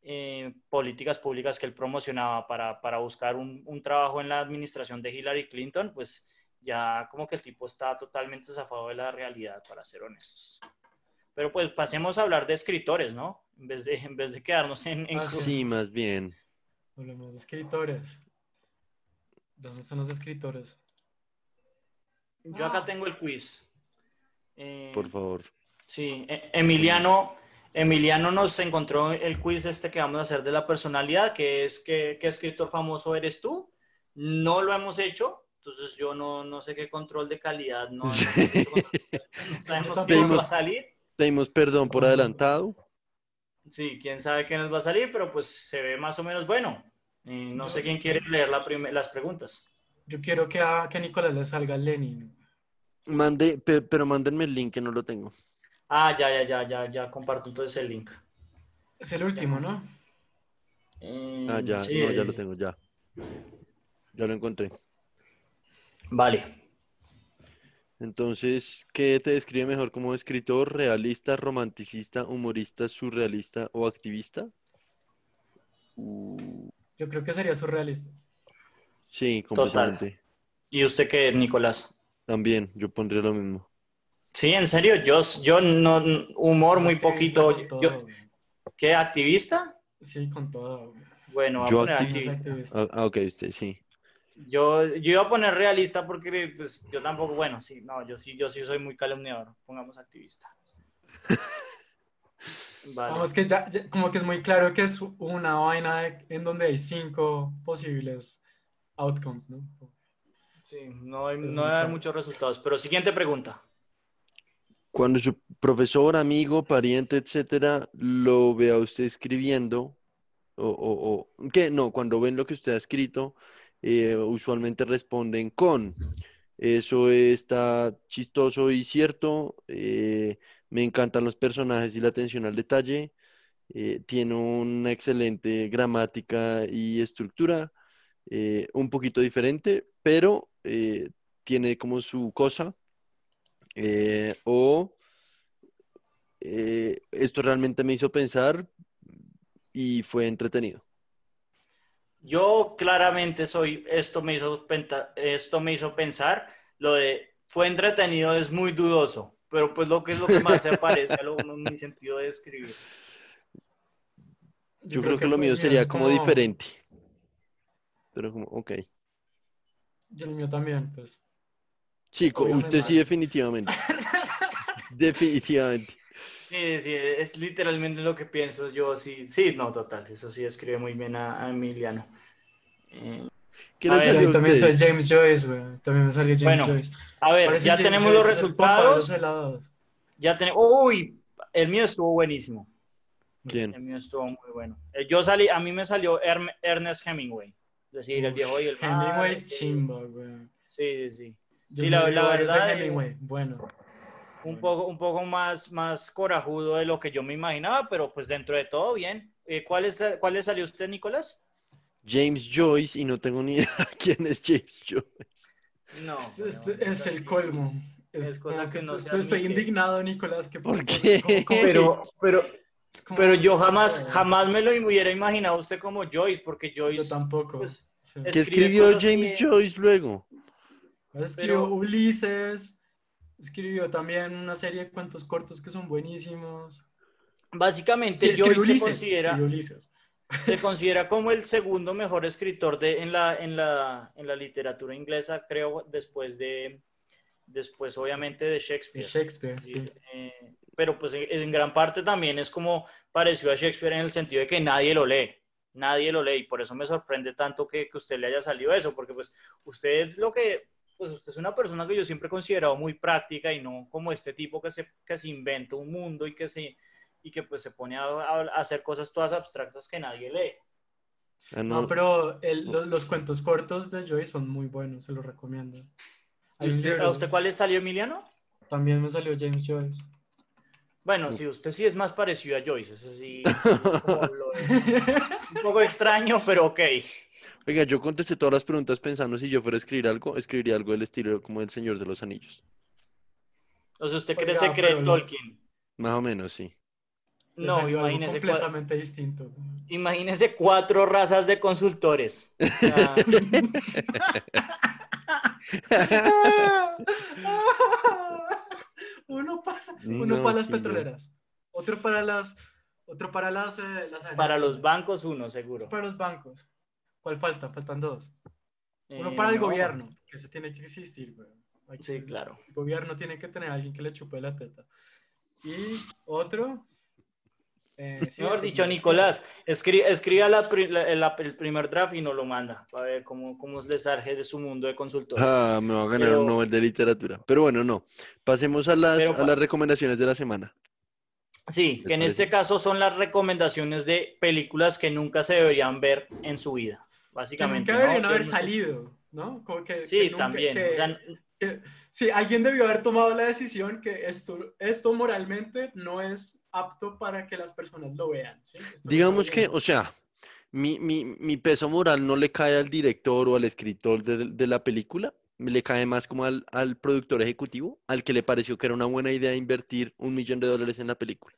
eh, políticas públicas que él promocionaba para, para buscar un, un trabajo en la administración de Hillary Clinton, pues ya como que el tipo está totalmente zafado de la realidad, para ser honestos. Pero pues pasemos a hablar de escritores, ¿no? En vez de, en vez de quedarnos en... en Ah, sí, más bien. Hablemos de escritores. ¿Dónde están los escritores? Yo acá tengo el quiz. Eh, Por favor. Sí, E- Emiliano, Emiliano nos encontró el quiz este que vamos a hacer de la personalidad, que es ¿qué, qué escritor famoso eres tú? No lo hemos hecho, entonces yo no, no sé qué control de calidad, no, Sí. no sabemos qué nos va a salir. Pedimos perdón por adelantado. Sí, quién sabe qué nos va a salir, pero pues se ve más o menos bueno. Y no Yo- sé quién quiere leer la las preguntas. Yo quiero que a, que a Nicolás le salga Lenin. Mande, pe- pero mándenme el link que no lo tengo. Ah, ya, ya, ya, ya, ya comparto entonces el link. Es el último, ¿no? Eh, Ah, ya, sí, no, ya lo tengo, ya. Ya lo encontré. Vale. Entonces, ¿qué te describe mejor como escritor, realista, romanticista, humorista, surrealista o activista? Uh, Yo creo que sería surrealista. sí, Total. completamente. ¿Y usted qué, Nicolás? También, yo pondría lo mismo. Sí, en serio, yo, yo no, humor muy poquito. Yo. ¿Qué, activista? Sí, con todo. güey. Bueno, voy a Yo poner activista. Ah, ah, ok, usted sí. Yo, yo iba a poner realista porque pues, yo tampoco, bueno, sí, no, yo sí, yo sí soy muy calumniador. Pongamos activista. Vale. Vamos, que ya, ya- como que es muy claro que es una vaina de- en donde hay cinco posibles outcomes, ¿no? Sí, no, hay- no claro. muchos resultados. Pero siguiente pregunta. Cuando su profesor, amigo, pariente, etcétera, lo ve a usted escribiendo, o, o, o- ¿qué? No, cuando ven lo que usted ha escrito, eh, usualmente responden con, eso está chistoso y cierto, eh, me encantan los personajes y la atención al detalle, eh, tiene una excelente gramática y estructura, un poquito diferente, pero tiene como su cosa. Eh, o eh, esto realmente me hizo pensar y fue entretenido. Yo claramente soy, esto me hizo, esto me hizo pensar, lo de fue entretenido es muy dudoso, pero pues lo que es lo que más se parece a lo, mi sentido de escribir. Yo creo que lo mío sería como diferente. Pero como, ok. Yo el mío también, pues. Sí, co- Obviamente. usted sí, definitivamente. Definitivamente. Sí, sí, es literalmente lo que pienso yo, sí, sí, no, total, eso sí escribe muy bien a, a Emiliano. Eh, ¿Qué A ver, Yo también soy James Joyce, güey. También me salió James Bueno, Joyce. a ver, Parece ya James tenemos los Joyce el resultados, los ya tenemos, uy, el mío estuvo buenísimo, el ¿Quién? mío estuvo muy bueno. Eh, Yo salí, a mí me salió Ernest Hemingway, es decir, el viejo y el Hemingway es chimba, güey. Sí, sí, sí. Yo Sí, la- la verdad, eh, Hemingway. Bueno. Un poco, un poco más, más corajudo de lo que yo me imaginaba, pero pues dentro de todo bien. Eh, ¿cuál, es, ¿Cuál le salió a usted, Nicolás? James Joyce y no tengo ni idea quién es James Joyce. No. Es, es- es el colmo. Es, es cosa que que no estoy, indignado, Nicolás. Que ¿Por qué? como- como que- Pero, pero, es como- pero yo jamás, jamás me lo hubiera imaginado usted como Joyce, porque Yo Joyce tampoco. pues, Sí. es- ¿Qué Escribe escribió James que- Joyce luego? Escribió Pero- Ulises, escribió también una serie de cuentos cortos que son buenísimos. Básicamente, escribió Joyce se Ulises, considera, Ulises. se considera como el segundo mejor escritor de, en, la, en, la, en la literatura inglesa, creo, después de, después obviamente de De Shakespeare. Shakespeare, Sí, sí. eh, pero pues en, en gran parte también es como pareció a Shakespeare en el sentido de que nadie lo lee, nadie lo lee y por eso me sorprende tanto que, que usted le haya salido eso, porque pues usted es lo que, pues usted es una persona que yo siempre he considerado muy práctica y no como este tipo que se, que se inventa un mundo y que se y que pues se pone a, hacer cosas todas abstractas que nadie lee. Ah, No, pero el- los cuentos cortos de Joyce son muy buenos, se los recomiendo. Hay un ¿Usted- libro- ¿A usted cuál le salió, Emiliano? También me salió James Joyce. Bueno, sí, usted sí es más parecido a Joyce, eso sí, es como lo un poco extraño, pero ok. Oiga, yo contesté todas las preguntas pensando si yo fuera a escribir algo, escribiría algo del estilo como El Señor de los Anillos. O sea, ¿usted Oiga, cree se cree no- Tolkien? Más o menos, sí. No, imagínese, completamente distinto. imagínese cuatro razas de consultores. O sea, uno para, No, uno para las sí, no. petroleras, otro para las, otro para las, eh, las para los bancos, uno, seguro. para los bancos. ¿Cuál falta? Faltan dos. Uno Eh, para el no. gobierno, que se tiene que existir, güey. Sí, claro. El gobierno tiene que tener a alguien que le chupe la teta. Y otro. eh, sí, Mejor pues, dicho, no. Nicolás, escri- escriba la pri- la- la- el primer draft y nos lo manda para ver cómo, cómo les surge de su mundo de consultores. Ah, me va a ganar Pero- un Nobel de Literatura. Pero bueno, no. Pasemos a las, Pero a las recomendaciones de la semana. Sí, que en parece? este caso son las recomendaciones de películas que nunca se deberían ver en su vida, Que básicamente. nunca ¿no? deberían haber salido, ¿no? Como que, Sí, que nunca- también. que- o sea, que- sí, alguien debió haber tomado la decisión que esto, esto moralmente no es apto para que las personas lo vean. Digamos que, o sea, mi, mi, mi peso moral no le cae al director o al escritor de, de la película, le cae más como al, al productor ejecutivo, al que le pareció que era una buena idea invertir un millón de dólares en la película.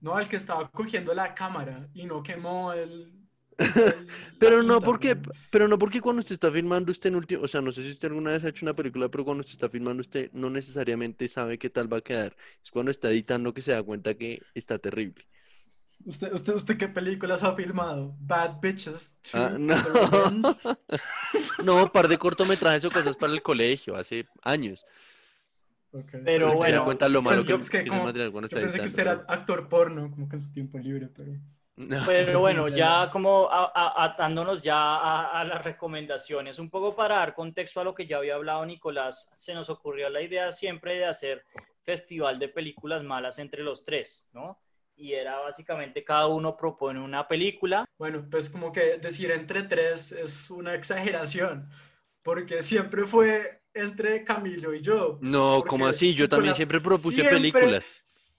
No, al que estaba cogiendo la cámara y no quemó el. Pero no porque, pero no porque cuando usted está filmando usted en último, o sea, no sé si usted alguna vez ha hecho una película, pero cuando usted está filmando usted no necesariamente sabe qué tal va a quedar. Es cuando está editando que se da cuenta que está terrible. ¿Usted, usted, ¿Usted qué películas ha filmado? Bad Bitches 2, Ah, no. No, un par de cortometrajes o cosas para el colegio, hace años. Pero Es que se da bueno, cuenta lo malo que, yo- es que que es el como- material cuando Yo está pensé que editando. usted era actor porno, como que en su tiempo libre, pero. No. Pero bueno, Ya, como a- a- atándonos ya a, a las recomendaciones, un poco para dar contexto a lo que ya había hablado Nicolás, se nos ocurrió la idea siempre de hacer festival de películas malas entre los tres, ¿no? Y era básicamente cada uno propone una película. Bueno, pues como que decir entre tres es una exageración, porque siempre fue entre Camilo y yo. No, ¿cómo así? Yo también siempre propuse siempre- películas.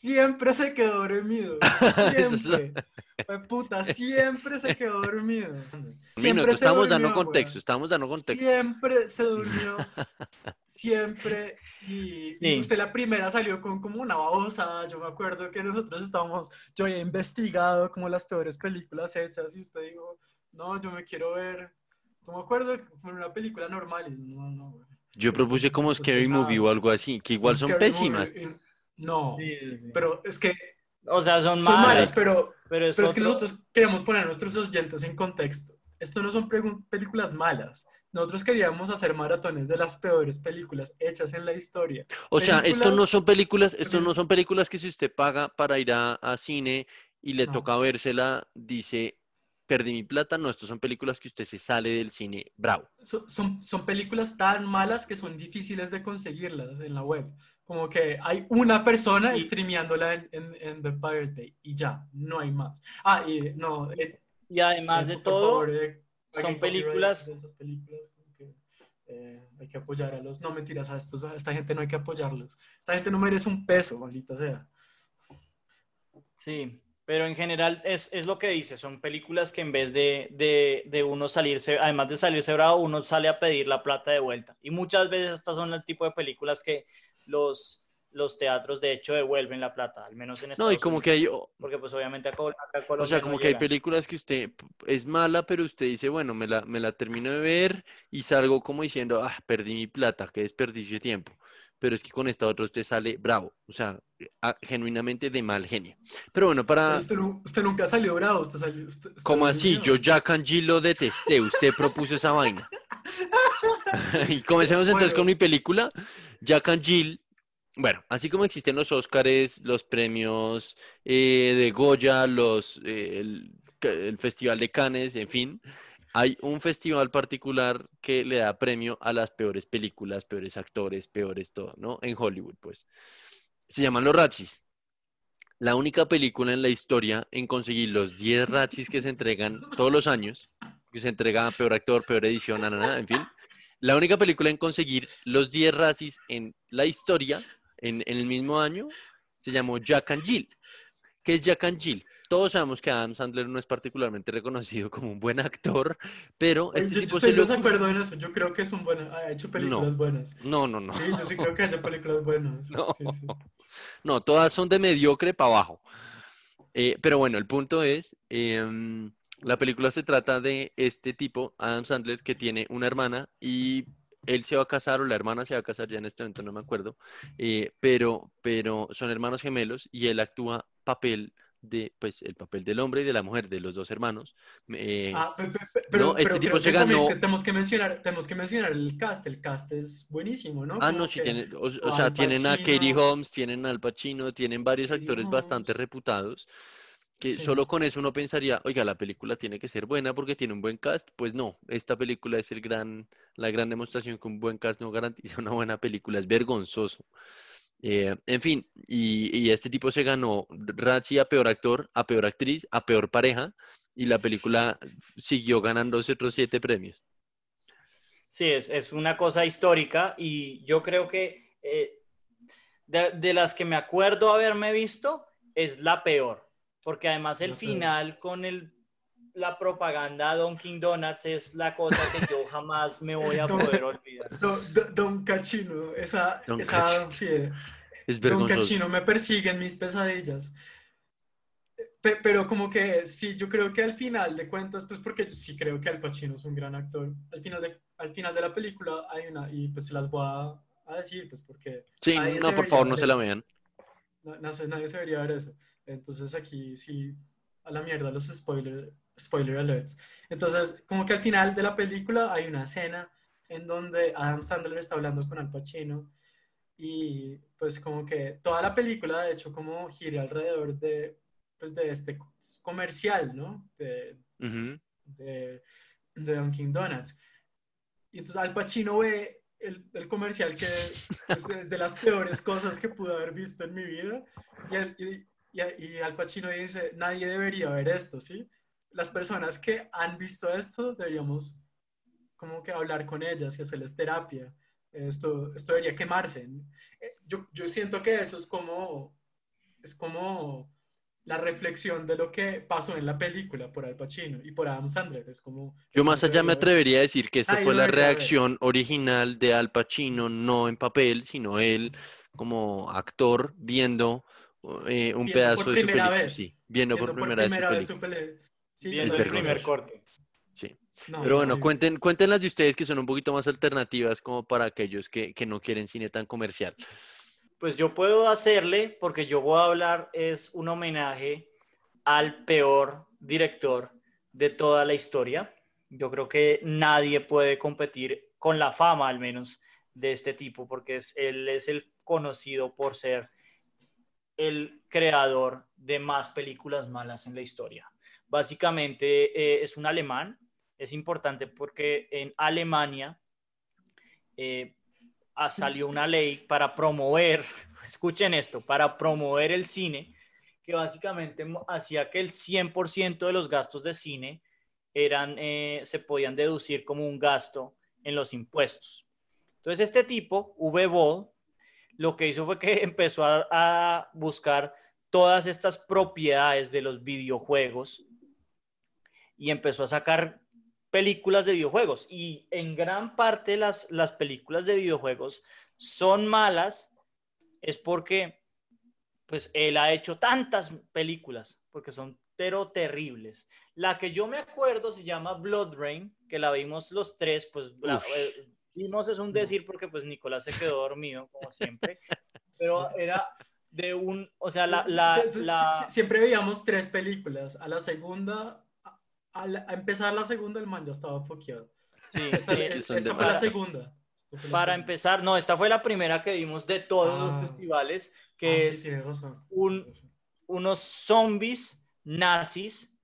Siempre se quedó dormido. Siempre. Puta, siempre se quedó dormido. Minuto, se estamos dando durmió, contexto, weón. estamos dando contexto. Siempre se durmió. Siempre. Y, y Sí. usted la primera salió con como una babosa. Yo me acuerdo que nosotros estábamos, yo había investigado como las peores películas hechas y usted dijo, no, yo me quiero ver. No me acuerdo que fue una película normal. Y no, no, güey. Yo Esto- propuse como Scary Movie o algo así, que igual son Scary pésimas. Movie, No, pero es que O sea, son, son malas, malas, pero pero es, Pero es que otro- nosotros queremos poner a nuestros oyentes en contexto. Esto no son películas malas. Nosotros queríamos hacer maratones de las peores películas hechas en la historia. O sea, esto no son películas, esto no pues- son películas que si usted paga para ir a, a cine y le No. toca vérsela, dice, perdí mi plata. No, estos son películas que usted se sale del cine, bravo. So- son, son películas tan malas que son difíciles de conseguirlas en la web. Como que hay una persona Y- streameándola en, en, en The Pirate Bay y ya, no hay más. Ah, y no, eh, y además eh, de todo, favor, eh, son películas- de esas películas, que, eh, hay que apoyar a los. No, mentiras, a, estos, a esta gente no hay que apoyarlos. Esta gente no merece un peso, maldita sea. Sí, pero en general es, es lo que dice, son películas que en vez de, de, de uno salirse, además de salirse bravo, uno sale a pedir la plata de vuelta. Y muchas veces estas son el tipo de películas que los, los teatros de hecho devuelven la plata, al menos en Estados No, y como Unidos. que hay, Porque pues obviamente acá, acá en o Colombia sea, no como que hay llegan. películas que usted es mala, pero usted dice, bueno, me la, me la termino de ver y salgo como diciendo, ah, perdí mi plata, qué desperdicio de tiempo. Pero es que con esta otra usted sale bravo, o sea, ah, genuinamente de mal genio. Pero bueno, Pero para, usted, nu- usted nunca salió bravo, usted salió. Usted, usted ¿cómo así? Yo Jack Jill lo detesté, usted propuso esa vaina. Y comencemos entonces Bueno. con mi película, Jack and Jill. Bueno, así como existen los Óscares, los premios eh, de Goya, los, eh, el, el Festival de Cannes, en fin, hay un festival particular que le da premio a las peores películas, peores actores, peores todo, ¿no? En Hollywood, pues. Se llaman los Razzies. La única película en la historia en conseguir los 10 Razzies que se entregan todos los años, que se entrega peor actor, peor edición, nada, nada, en fin. La única película en conseguir los 10 Razzies en la historia, en, en el mismo año, se llamó Jack and Jill. ¿Qué es Jack and Jill? Todos sabemos que Adam Sandler no es particularmente reconocido como un buen actor, pero este yo, yo tipo estoy se desacuerdo en eso. Yo creo que es un buen. Ha hecho películas buenas. No, no, no. Sí, yo sí creo que haya películas buenas. No. Sí, sí. No, todas son de mediocre para abajo. Eh, pero bueno, el punto es, em, la película se trata de este tipo, Adam Sandler, que tiene una hermana y él se va a casar o la hermana se va a casar, ya en este momento no me acuerdo, eh, pero, pero son hermanos gemelos y él actúa papel de, pues, el papel del hombre y de la mujer, de los dos hermanos. eh, Ah, pe- pe- pe- pero, no, este pero tipo creo se ganó- que tenemos que mencionar, tenemos que mencionar el cast. El cast es buenísimo, ¿no? Ah, Como no, sí, tienen, o, o sea, tienen a Katie. Holmes, tienen a Al Pacino, tienen varios Katie actores bastante Holmes. reputados, que Sí. solo con eso uno pensaría, oiga, la película tiene que ser buena porque tiene un buen cast. Pues no, esta película es el gran, la gran demostración que un buen cast no garantiza una buena película, es vergonzoso. Eh, en fin, y, y este tipo se ganó Razzie a peor actor, a peor actriz, a peor pareja, y la película siguió ganándose otros siete premios. Sí, es, es una cosa histórica y yo creo que eh, de, de las que me acuerdo haberme visto es la peor, porque además el final con el, la propaganda Dunkin' Donuts es la cosa que yo jamás me voy a Don- poder olvidar. Don, Don- Don Cachino, esa, Don esa, sí, Es Don. Cachino me persigue en mis pesadillas. Pe- Pero como que sí, yo creo que al final de cuentas, pues porque yo sí creo que Al Pacino es un gran actor. Al final de, al final de la película hay una, y pues se las voy a, a decir, pues porque Sí, no, por favor, no se la vean. No, no sé, nadie se debería ver eso. Entonces aquí sí, a la mierda los spoiler, spoiler alerts. Entonces, como que al final de la película hay una escena en donde Adam Sandler está hablando con Al Pacino y pues como que toda la película de hecho como gira alrededor de, pues de este comercial, ¿no? De, Ujú. de, de Dunkin' Donuts. Y entonces Al Pacino ve el, el comercial que es, es de las peores cosas que pude haber visto en mi vida. Y, el- y, y- y Al Pacino dice, nadie debería ver esto, ¿sí? Las personas que han visto esto deberíamos como que hablar con ellas y hacerles terapia. Esto, esto debería quemarse. Eh, Yo, yo siento que eso es como, es como la reflexión de lo que pasó en la película por Al Pacino y por Adam Sandler. Es como, Yo más allá me atrevería a decir que esa fue la reacción original de Al Pacino, no en papel, sino él como actor viendo eh, un Viendo pedazo por de su primera película. vez. Sí, viendo por Viendo primera vez su película. su pele- sí, Viendo el primer corte. Sí. No, Pero bueno, cuenten, cuenten las de ustedes que son un poquito más alternativas como para aquellos que, que no quieren cine tan comercial. Pues yo puedo hacerle, porque yo voy a hablar, es un homenaje al peor director de toda la historia. Yo creo que nadie puede competir con la fama, al menos, de este tipo, porque es, él es el conocido por ser el creador de más películas malas en la historia. Básicamente eh, es un alemán, es importante porque en Alemania eh, salió una ley para promover, escuchen esto, para promover el cine, que básicamente hacía que el 100% de los gastos de cine eran, eh, se podían deducir como un gasto en los impuestos. Entonces este tipo, V. Ball, lo que hizo fue que empezó a buscar todas estas propiedades de los videojuegos y empezó a sacar películas de videojuegos. Y en gran parte las, las películas de videojuegos son malas es porque pues él ha hecho tantas películas, porque son pero terribles. La que yo me acuerdo se llama Blood Rain, que la vimos los tres, pues la, eh, vimos es un decir porque pues Nicolás se quedó dormido, como siempre, pero era de un, o sea, la... la, Siempre veíamos tres películas, a la segunda, a, empezar la segunda el man ya estaba foqueado. Sí, esta, fue la segunda. Para empezar, no, esta fue la primera que vimos de todos los ah. festivales, que ah, es un, unos zombies nazis,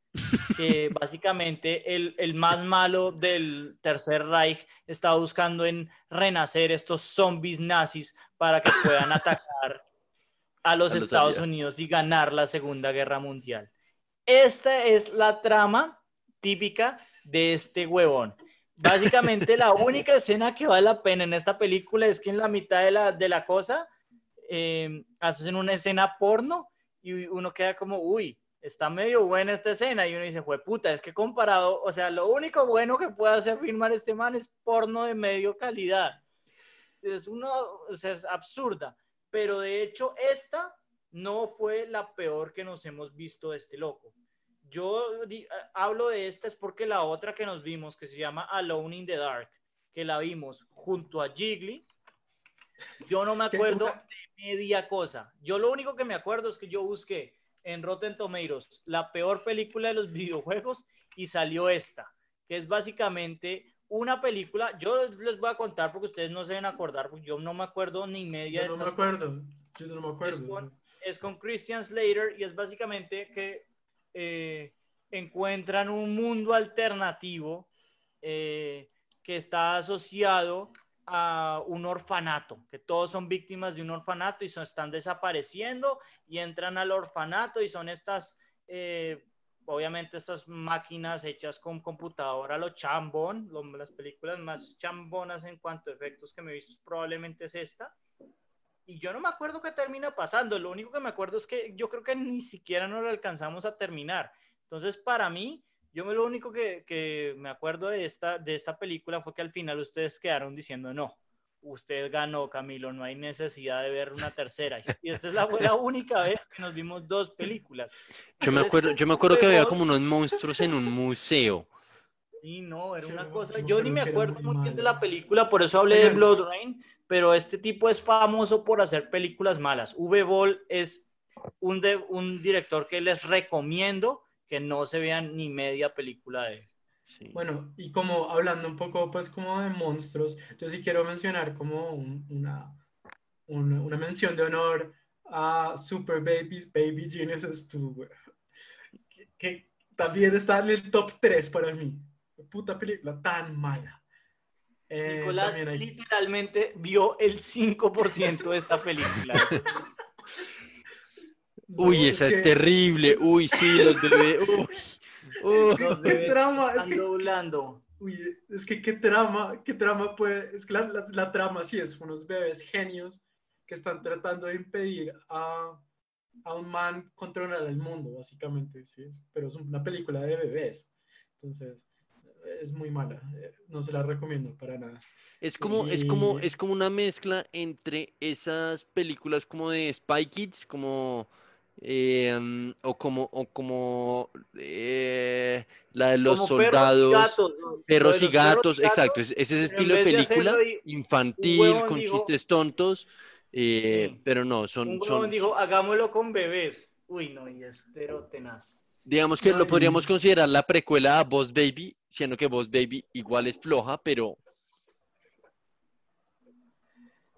que básicamente el, el, más malo del Tercer Reich está buscando en renacer estos zombies nazis para que puedan atacar a los Estados Unidos y ganar la Segunda Guerra Mundial. Esta es la trama típica de este huevón. Básicamente la única escena que vale la pena en esta película es que en la mitad de la, de la cosa eh, hacen una escena porno y uno queda como, uy, está medio buena esta escena y uno dice, puta, es que comparado, o sea, lo único bueno que puede hacer firmar este man es porno de medio calidad. Es uno, o sea, es absurda, pero de hecho esta no fue la peor que nos hemos visto de este loco. Yo hablo de esta es porque la otra que nos vimos, que se llama Alone in the Dark, que la vimos junto a Jiggly, yo no me acuerdo de media cosa. Yo lo único que me acuerdo es que yo busqué en Rotten Tomatoes la peor película de los videojuegos y salió esta, que es básicamente una película. Yo les voy a contar porque ustedes no se deben acordar, porque yo no me acuerdo ni media de no me acuerdo. Yo no me acuerdo. Es con, Christian Slater y es básicamente que eh, encuentran un mundo alternativo eh, que está asociado a un orfanato, que todos son víctimas de un orfanato y son, están desapareciendo y entran al orfanato y son estas, eh, obviamente estas máquinas hechas con computadora, lo chambón, las películas más chambonas en cuanto a efectos que me he visto probablemente es esta. Y yo no me acuerdo qué termina pasando, lo único que me acuerdo es que yo creo que ni siquiera nos lo alcanzamos a terminar. Entonces, para mí, yo lo único que, me acuerdo de esta, de esta película fue que al final ustedes quedaron diciendo, no, usted ganó, Camilo, no hay necesidad de ver una tercera. Y esta es la, la única vez que nos vimos dos películas. Yo me acuerdo, yo me acuerdo que había como unos monstruos en un museo. Sí, no, era una cosa. Yo ni me acuerdo muy bien de la película, por eso hablé de Blood Rain, pero este tipo es famoso por hacer películas malas. V. Ball es un, de, un director que les recomiendo que no se vean ni media película de Bueno, y como hablando un poco pues como de monstruos, yo sí quiero mencionar como una, una, mención de honor a Super Babies, Baby Geniuses 2, que, también está en el top 3 para mí. Puta película tan mala. Eh, Nicolás literalmente vio el 5% de esta película. Uy, esa es, terrible. Uy, sí, los bebés. Uy, qué trama. Es que, Uy, es que qué trama, qué trama puede. Es que la, la, trama sí es unos bebés genios que están tratando de impedir a, a un man controlar el mundo, básicamente. ¿sí? Pero es una película de bebés. Entonces, es muy mala. Eh, no se la recomiendo para nada. Es como, es como, es como una mezcla entre esas películas como de Spy Kids, como Em, o como, o como eh, la de los soldados, perros y gatos, exacto, es, ese estilo de película infantil, con chistes tontos, eh, pero no, son... Un son... dijo, hagámoslo con bebés. Uy, no, y es pero tenaz. Digamos que lo podríamos considerar la precuela a Boss Baby, siendo que Boss Baby igual es floja, pero...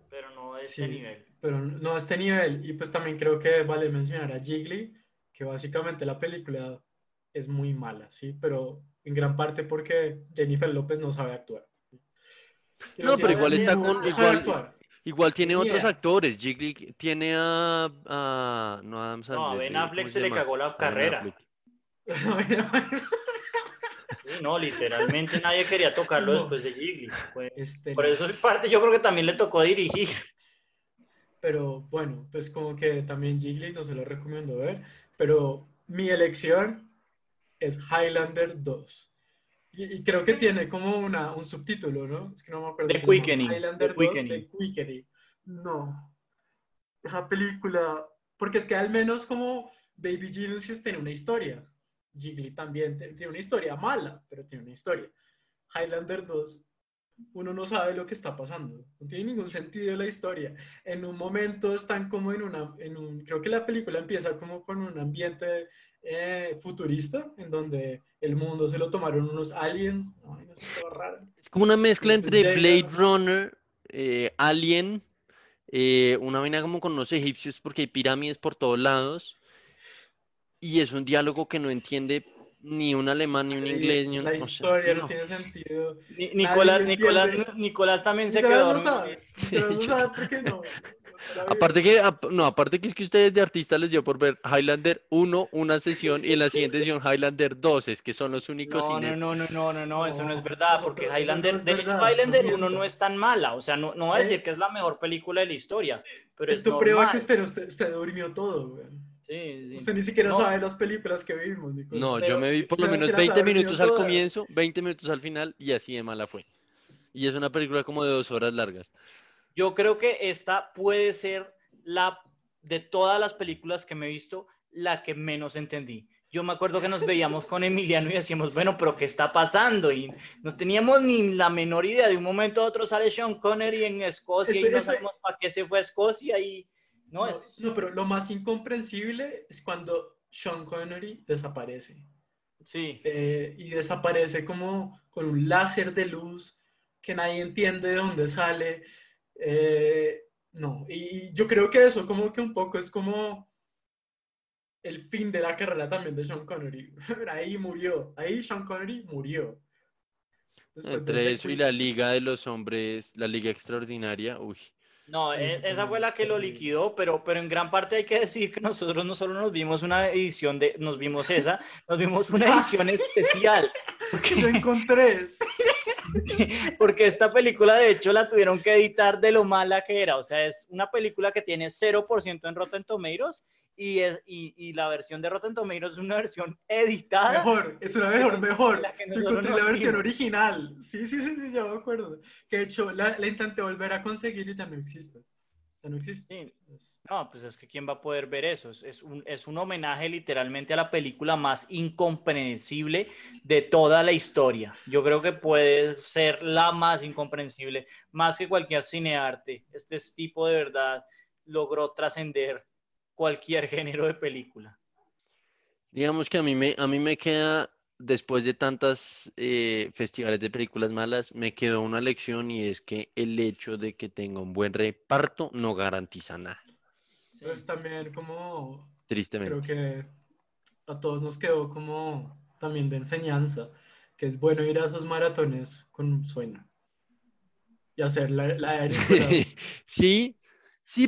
Pero no de ese nivel pero no a este nivel. Y pues también creo que vale mencionar a Jiggly, que básicamente la película es muy mala, ¿sí? Pero en gran parte porque Jennifer López no sabe actuar. No, pero igual está con... igual, igual tiene otros actores. Jiggly tiene a... a no, a, no, a Ben Affleck se, le cagó la carrera. no, literalmente nadie quería tocarlo después de Jiggly. Este por eso es parte, yo creo que también le tocó dirigir. Pero bueno, pues como que también Jiggly no se lo recomiendo ver. Pero mi elección es Highlander 2. Y, creo que tiene como una, un subtítulo, ¿no? Es que no me acuerdo. The Quickening. Highlander 2, The Quickening. No. esa película, porque es que al menos como Baby Genius tiene una historia. Jiggly también tiene una historia mala, pero tiene una historia. Highlander 2, uno no sabe lo que está pasando. No tiene ningún sentido la historia. En un momento están como en una, en un, creo que la película empieza como con un ambiente eh, futurista, en donde el mundo se lo tomaron unos aliens. es, como una mezcla entre Blade Runner, eh, Alien, eh, una vaina como con los egipcios porque hay pirámides por todos lados. Y es un diálogo que no entiende ni un alemán, ni un inglés, ni un... La historia no, tiene sentido. Nicolás, Nicolás, Nicolás también se quedó. No sabe, no sabe por qué no. Aparte que, no, aparte que es que ustedes de artistas les dio por ver Highlander 1, una sesión, y en la siguiente sesión Highlander 2, es que son los únicos. No, no, no, no, no, no, no, eso no es verdad, porque Highlander, de Highlander 1 no es tan mala, o sea, no, no va a decir ¿Eh? que es la mejor película de la historia, pero Esto es prueba que usted, usted, usted durmió todo, güey. Sí, sí. Usted ni siquiera sabe las películas que vimos, Nicolás. No, yo me vi por lo menos 20 minutos al comienzo, 20 minutos al final, y así de mala fue. Y es una película como de dos horas largas. Yo creo que esta puede ser la de todas las películas que me he visto, la que menos entendí. Yo me acuerdo que nos veíamos con Emiliano y decíamos, bueno, pero ¿qué está pasando? Y no teníamos ni la menor idea. De un momento a otro sale Sean Connery en Escocia y no sabemos para qué se fue a Escocia y no, es... No, pero lo más incomprensible es cuando Sean Connery desaparece. Sí. Eh, y desaparece como con un láser de luz que nadie entiende de dónde sale. Eh, no, y yo creo que eso como que un poco es como el fin de la carrera también de Sean Connery. ahí murió, ahí Sean Connery murió. Entre eso y la Liga de los Hombres, la Liga Extraordinaria, uy. No, e, esa fue la que lo liquidó, pero, pero en gran parte hay que decir que nosotros no solo nos vimos una edición de, nos vimos esa, nos vimos una ah, edición especial. Porque yo encontré. Porque esta película, de hecho, la tuvieron que editar de lo mala que era. O sea, es una película que tiene 0% en Rotten Tomatoes y, es, y, y, la versión de Rotten Tomatoes es una versión editada. Mejor, es una mejor, mejor. Yo encontré la versión original. Sí, sí, sí, sí, ya me acuerdo. Que de hecho la, la intenté volver a conseguir y ya no existe. Ya no existe. No, pues es que ¿quién va a poder ver eso? Es, un, es un homenaje literalmente a la película más incomprensible de toda la historia. Yo creo que puede ser la más incomprensible, más que cualquier cinearte. Este tipo de verdad logró trascender cualquier género de película. Digamos que a mí me, a mí me queda después de tantas eh, festivales de películas malas, me quedó una lección y es que el hecho de que tenga un buen reparto no garantiza nada. Pues también como... Tristemente. Creo que a todos nos quedó como también de enseñanza, que es bueno ir a esos maratones con un sueño y hacer la, la sí, Sí,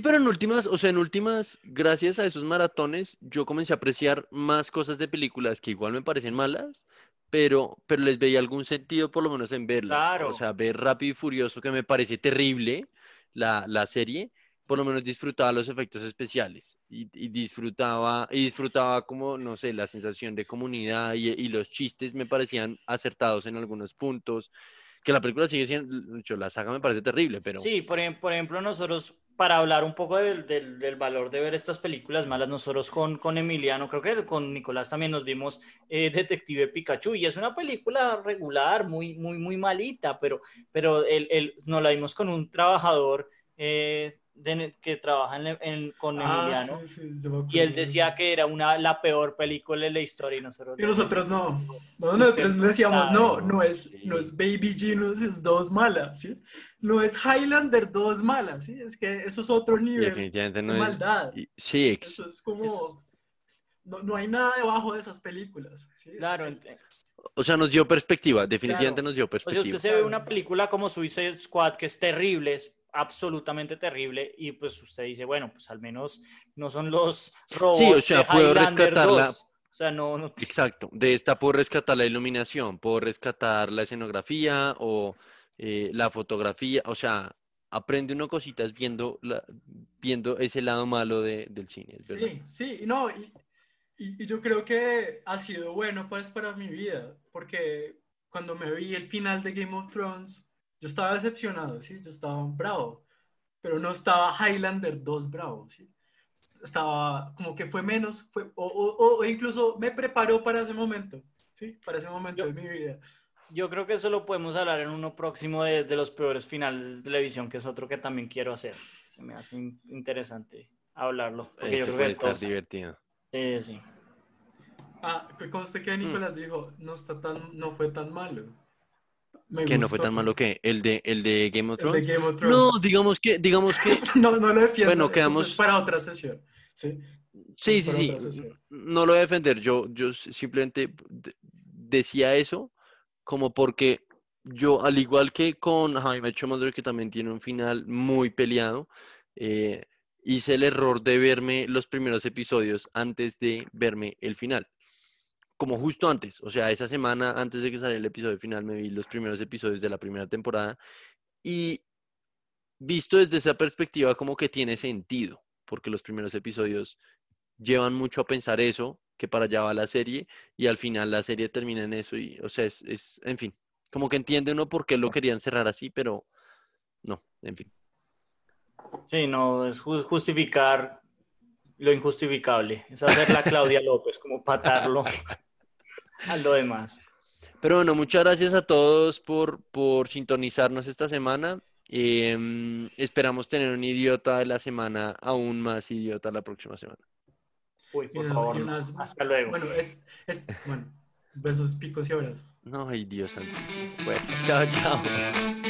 pero en últimas, o sea, en últimas, gracias a esos maratones, yo comencé a apreciar más cosas de películas que igual me parecen malas, pero, pero les veía algún sentido por lo menos en verla. Claro. O sea, ver Rápido y Furioso, que me parece terrible la, la serie, por lo menos disfrutaba los efectos especiales y, y, disfrutaba, y disfrutaba como, no sé, la sensación de comunidad y, y los chistes me parecían acertados en algunos puntos que la película sigue siendo, la saga me parece terrible, pero... Sí, por, por ejemplo, nosotros, para hablar un poco del, valor de ver estas películas malas, nosotros con, con Emiliano, creo que con Nicolás también nos vimos eh, Detective Pikachu, y es una película regular, muy, muy, muy malita, pero, pero el, el, nos la vimos con un trabajador eh, que trabaja en, con ah, Emiliano y él decía que era una la peor película de la historia y nosotros, y nosotros no, no nosotros decíamos no, no es, no es Baby Genius es dos malas, ¿sí? no es Highlander dos malas, ¿sí? es que eso es otro nivel de maldad, sí, eso es como no, no, hay nada debajo de esas películas, ¿sí? claro, o sea, nos dio perspectiva, definitivamente nos dio perspectiva. O sea, usted se ve una película como Suicide Squad que es terrible, absolutamente terrible y pues usted dice, bueno, pues al menos no son los robots sí, o sea, puedo rescatarla. O sea, no, no... Exacto, de esta puedo rescatar la iluminación, puedo rescatar la escenografía o eh, la fotografía, o sea, aprende uno cositas viendo, la, viendo ese lado malo de, del cine. Sí, sí, no, y, y, y, yo creo que ha sido bueno pues para mi vida, porque cuando me vi el final de Game of Thrones, yo estaba decepcionado, ¿sí? Yo estaba bravo. pero no estaba Highlander 2 Bravo, ¿sí? Estaba como que fue menos, fue, o, o, o incluso me preparó para ese momento, ¿sí? Para ese momento de mi vida. Yo creo que eso lo podemos hablar en uno próximo de, de, los peores finales de televisión, que es otro que también quiero hacer. Se me hace interesante hablarlo. Porque yo creo puede que estar divertido. Sí, sí. Ah, conste que Nicolás mm. dijo, no, está tan, no fue tan malo. Que no fue tan malo que el de el de Game of Thrones. No, digamos que digamos que no no lo defiendo. Bueno, quedamos para otra sesión. Sí. Sí, sí, sí. No lo voy a defender. Yo yo simplemente decía eso como porque yo, al igual que con Jaime Mother, que también tiene un final muy peleado, eh, hice el error de verme los primeros episodios antes de verme el final. Como justo antes, o sea, esa semana antes de que saliera el episodio final, me vi los primeros episodios de la primera temporada y visto desde esa perspectiva como que tiene sentido, porque los primeros episodios llevan mucho a pensar eso, que para allá va la serie, y al final la serie termina en eso, y, o sea, es, es en fin, como que entiende uno por qué lo querían cerrar así, pero no, en fin. Sí, no, es justificar lo injustificable, es hacer la Claudia López, como patarlo a lo demás. Pero bueno, muchas gracias a todos por, por sintonizarnos esta semana. Em, esperamos tener un idiota de la semana aún más idiota la próxima semana. Uy, por favor, hasta luego. Bueno, es, es, bueno, besos, picos y abrazos. No, ay Dios santísimo. Bueno, chao, chao.